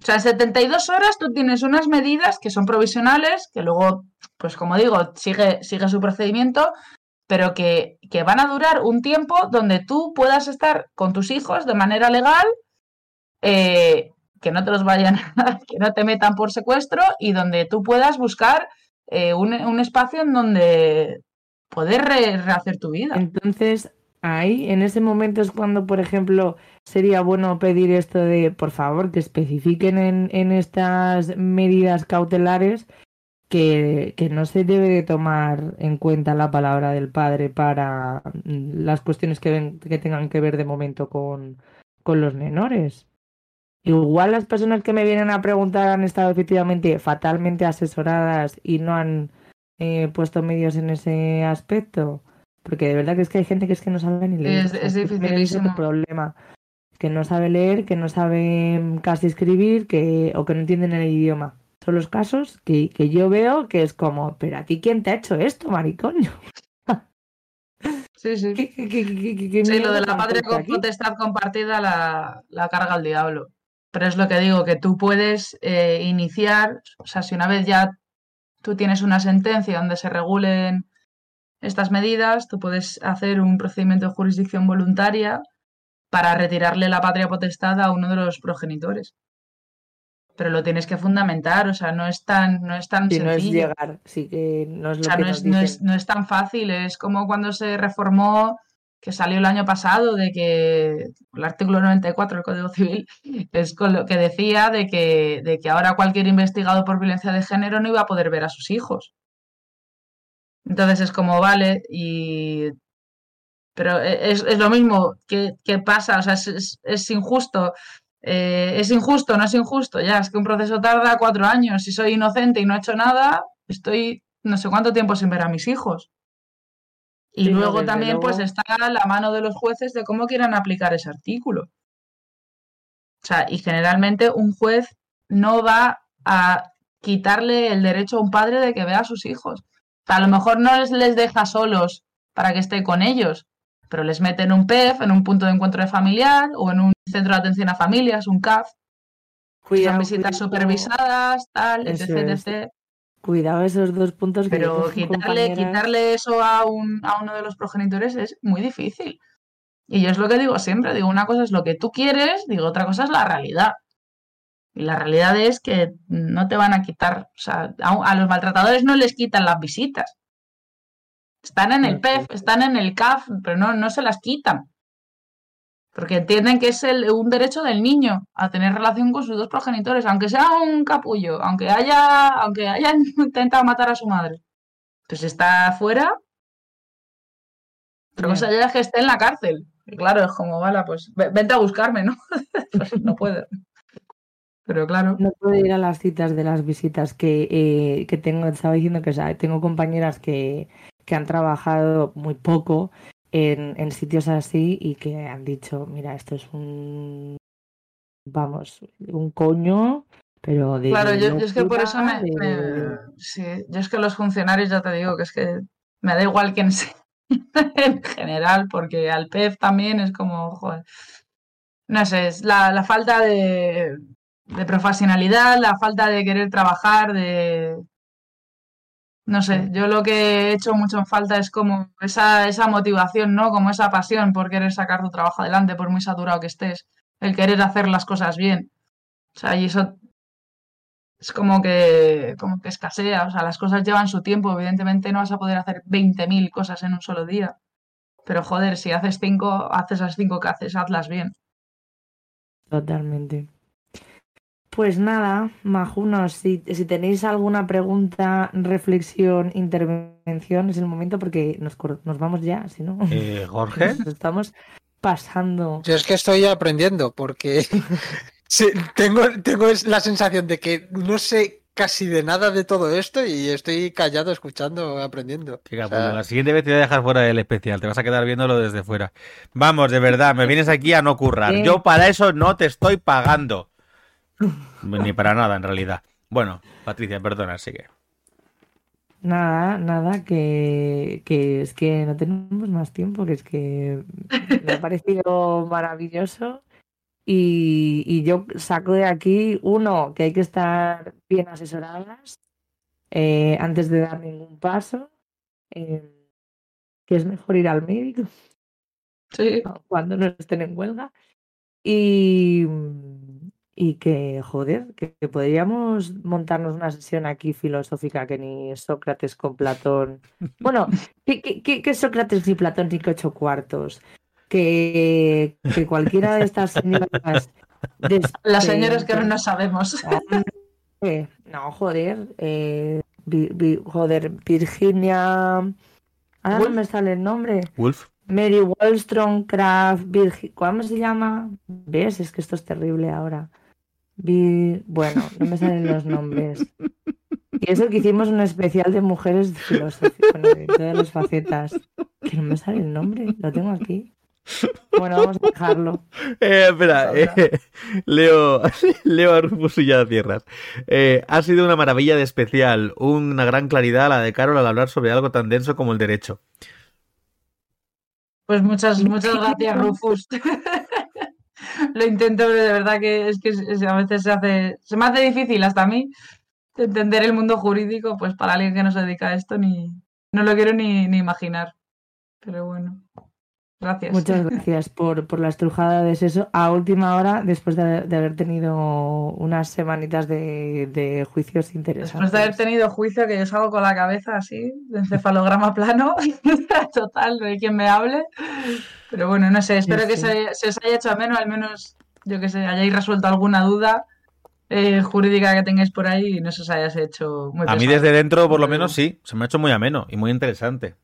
O sea, en 72 horas tú tienes unas medidas que son provisionales, que luego, pues como digo, sigue, sigue su procedimiento, pero que, que van a durar un tiempo donde tú puedas estar con tus hijos de manera legal, eh, que no te los vayan, a- que no te metan por secuestro y donde tú puedas buscar eh, un, un espacio en donde poder re- rehacer tu vida.
Entonces, ahí, en ese momento es cuando, por ejemplo, sería bueno pedir esto de, por favor, que especifiquen en, en estas medidas cautelares que, que no se debe de tomar en cuenta la palabra del padre para mm, las cuestiones que, ven- que tengan que ver de momento con, con los menores. Igual las personas que me vienen a preguntar han estado efectivamente fatalmente asesoradas y no han eh, puesto medios en ese aspecto. Porque de verdad que es que hay gente que es que no sabe ni leer.
Es- es
el
dificilísimo.
problema. Que no sabe leer, que no sabe mm, casi escribir, que, o que no entienden el idioma. Son los casos que, que yo veo que es como, pero a ti quién te ha hecho esto, maricoño.
Sí, sí.
¿Qué, qué, qué, qué- qué- qué
Sí, lo de la patria con potestad compartida la, la carga al diablo. Pero es lo que digo, que tú puedes eh, iniciar, o sea, si una vez ya tú tienes una sentencia donde se regulen estas medidas, tú puedes hacer un procedimiento de jurisdicción voluntaria para retirarle la patria potestad a uno de los progenitores. pero lo tienes que fundamentar, o sea, no es tan, no es tan
Si no es
sencillo.
llegar, sí que no es
O
lo
sea,
que
no
nos
es, no, es, no es tan fácil, es como cuando se reformó, que salió el año pasado, de que el artículo 94 del Código Civil es con lo que decía de que, de que ahora cualquier investigado por violencia de género no iba a poder ver a sus hijos. Entonces es como, vale, y... Pero e- es, es lo mismo, ¿qué, qué pasa? O sea, es, es- es injusto. Eh, es injusto, no es injusto, ya, es que un proceso tarda cuatro años. Si soy inocente y no he hecho nada, estoy no sé cuánto tiempo sin ver a mis hijos. Y
Sí,
luego también pues está la mano de los jueces de cómo quieran aplicar ese artículo. O sea, y generalmente un juez no va a quitarle el derecho a un padre de que vea a sus hijos. O sea, a lo mejor no les, les deja solos para que esté con ellos, pero les mete en un PEF, en un punto de encuentro de familiar o en un centro de atención a familias, un CAF. Son visitas
cuidado,
supervisadas, tal, etc,
es.
etc.
cuidado esos dos puntos que
Pero
tengo
quitarle, quitarle eso a, un, a uno de los progenitores es muy difícil. Y yo es lo que digo siempre, digo, una cosa es lo que tú quieres, digo, otra cosa es la realidad. Y la realidad es que no te van a quitar, o sea, a, a los maltratadores no les quitan las visitas. Están en el. PEF, están en el CAF, pero no, no se las quitan. Porque entienden que es el- un derecho del niño a tener relación con sus dos progenitores, aunque sea un capullo, aunque haya, aunque haya intentado matar a su madre. Pues está afuera. Otra cosa ya es que esté en la cárcel. Y claro, es como, vale, pues ve- vente a buscarme, ¿no? Pues no puede. Pero claro.
No puedo ir a las citas de las visitas que, eh, que tengo. Estaba diciendo que o sea, tengo compañeras que, que han trabajado muy poco en, en sitios así y que han dicho, mira, esto es un, vamos, un coño, pero de
Claro, yo, yo es que por eso me, sí, yo es que los funcionarios ya te digo que es que me da igual quién sea en general, porque al PEF también es como, joder, no sé, es la, la falta de, de profesionalidad, la falta de querer trabajar, de no sé, yo lo que he hecho mucho en falta es como esa, esa motivación, ¿no? Como esa pasión por querer sacar tu trabajo adelante, por muy saturado que estés, el querer hacer las cosas bien. O sea, y eso es como que, como que escasea, o sea, las cosas llevan su tiempo, evidentemente no vas a poder hacer 20.000 cosas en un solo día, pero joder, si haces cinco, haces las cinco que haces, hazlas bien.
Totalmente. Pues nada, Majunos, si, si tenéis alguna pregunta, reflexión, intervención, es el momento porque nos, vamos ya, si no,
Eh, Jorge.
nos estamos pasando.
Yo es que estoy aprendiendo porque sí, tengo, la sensación de que no sé casi de nada de todo esto y estoy callado escuchando, aprendiendo.
Qué
O
capullo.
sea,
La siguiente vez te voy a dejar fuera del especial. Te vas a quedar viéndolo desde fuera. Vamos, de verdad, me vienes aquí a no currar. Yo para eso no te estoy pagando. Ni para nada, en realidad. Bueno, Patricia, perdona, sigue.
Nada, nada, que, que es que no tenemos más tiempo, que es que me ha parecido maravilloso. Y, y yo saco de aquí, uno, que hay que estar bien asesoradas eh, antes de dar ningún paso, eh, que es mejor ir al médico
Sí,
cuando no estén en huelga. Y, y que, joder, que, que podríamos montarnos una sesión aquí filosófica que ni Sócrates con Platón. Bueno, ¿qué, qué, qué- qué Sócrates ni Platón ni que ocho cuartos? Que, que cualquiera de estas señoras. de
las señoras que no
20,
nos sabemos.
No, joder. eh, Vi- Vi- joder, Virginia. Ahora no
Woolf.
me sale el nombre.
Wolf.
Mary Wollstonecraft, Virgi- ¿cómo se llama? ¿Ves? Es que esto es terrible ahora. Vi- Bueno, no me salen los nombres. Y eso que hicimos un especial de mujeres filosóficas, bueno, de todas las facetas. Que no me sale el nombre, lo tengo aquí. Bueno, vamos a dejarlo.
Eh, espera, eh, leo, leo a Rufus y ya cierras. Eh, ha sido una maravilla de especial, una gran claridad la de Carol al hablar sobre algo tan denso como el derecho.
Pues muchas, muchas gracias, Rufus. Lo intento, pero de verdad que es que a veces se hace, se me hace difícil hasta a mí entender el mundo jurídico, pues para alguien que no se dedica a esto ni no lo quiero ni, ni imaginar. Pero bueno. Gracias.
Muchas gracias por, por la estrujada de eso a última hora, después de, de haber tenido unas semanitas de, de juicios interesantes.
Después de haber tenido juicio, que yo salgo con la cabeza así, de encefalograma plano, total, no hay quien me hable. Pero bueno, no sé, espero
Sí,
que
sí.
se, se os haya hecho ameno, al menos, yo que sé, hayáis resuelto alguna duda eh, jurídica que tengáis por ahí y no se os hayas hecho muy
A mí
pesado.
desde dentro, por lo menos, sí. Se me ha hecho muy ameno y muy interesante.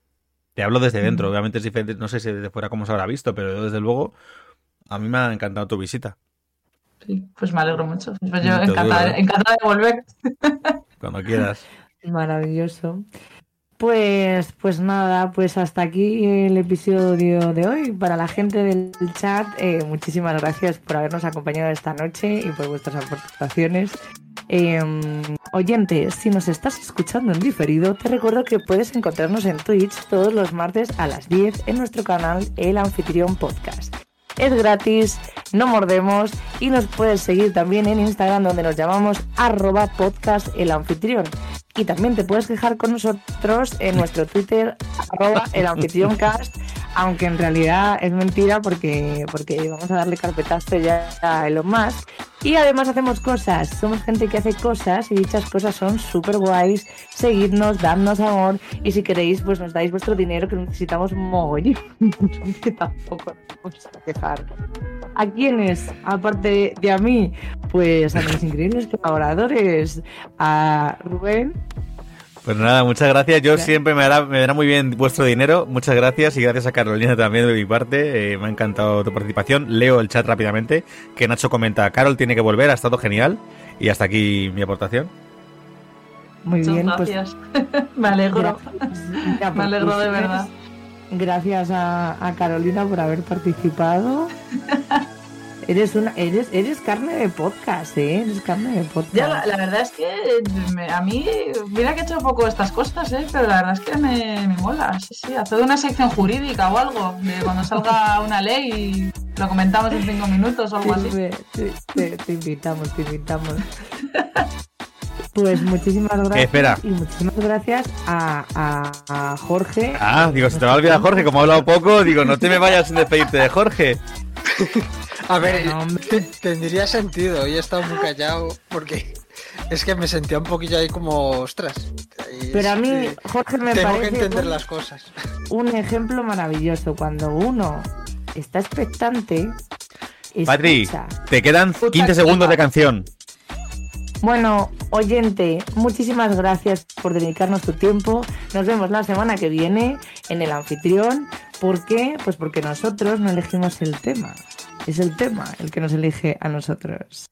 Te hablo desde dentro.
Mm.
Obviamente es diferente. No sé si desde fuera cómo se habrá visto, pero yo, desde luego, a mí me ha encantado tu visita.
Sí, pues me alegro mucho. Pues yo encantada,
¿eh?
encantada de volver.
Cuando quieras.
Maravilloso. Pues, pues nada, pues hasta aquí el episodio de hoy. Para la gente del chat, eh, muchísimas gracias por habernos acompañado esta noche y por vuestras aportaciones. Eh, oyente, si nos estás escuchando en diferido, te recuerdo que puedes encontrarnos en Twitch todos los martes a las 10 en nuestro canal El Anfitrión Podcast. Es gratis, no mordemos y nos puedes seguir también en Instagram donde nos llamamos arroba podcast el anfitrión. Y también te puedes quejar con nosotros en nuestro Twitter arroba el anfitrión aunque en realidad es mentira porque, porque vamos a darle carpetazo ya a Elon Musk. Y además hacemos cosas, somos gente que hace cosas y dichas cosas son súper guays. Seguidnos, dadnos amor y si queréis pues nos dais vuestro dinero que necesitamos mogollón. tampoco nos vamos a quejar. ¿A quiénes? Aparte de a mí, pues a mis increíbles colaboradores, a Rubén,
Pues nada, muchas gracias. Yo
Gracias.
siempre me dará, me dará muy bien vuestro dinero. Muchas gracias y gracias a Carolina también de mi parte. Eh, me ha encantado tu participación. Leo el chat rápidamente. Que Nacho comenta, Carol tiene que volver, ha estado genial. Y hasta aquí mi aportación.
muy
Muchas
bien, pues
gracias. me alegro.
ya
Me alegro de
tus
verdad.
Gracias a, a Carolina por haber participado. Eres una, eres, eres carne de podcast, ¿eh? Eres carne de podcast.
Ya, la, la verdad es que me- a mí, mira que he hecho poco estas cosas, ¿eh? pero la verdad es que me, me mola. Sí, sí, hacer una sección jurídica o algo, de cuando salga una ley y lo comentamos en cinco minutos o algo así.
Te, te- te- te invitamos, te invitamos. Pues muchísimas gracias.
espera.
Y muchísimas gracias a, a- a Jorge.
Ah, digo, se te va a olvidar Jorge, como ha hablado poco, digo, no te me vayas sin despedirte de Jorge.
A ver,
No,
tendría sentido. Hoy he estado muy callado porque es que me sentía un poquillo ahí como, ostras.
Pero a mí, Jorge, me
tengo que
parece
entender
un-
las cosas.
un ejemplo maravilloso. Cuando uno está expectante,
Patri, te quedan
Escucha
15 segundos de canción.
Bueno, oyente, muchísimas gracias por dedicarnos tu tiempo. Nos vemos la semana que viene en el anfitrión. ¿Por qué? Pues porque nosotros no elegimos el tema. Es el tema el que nos elige a nosotros.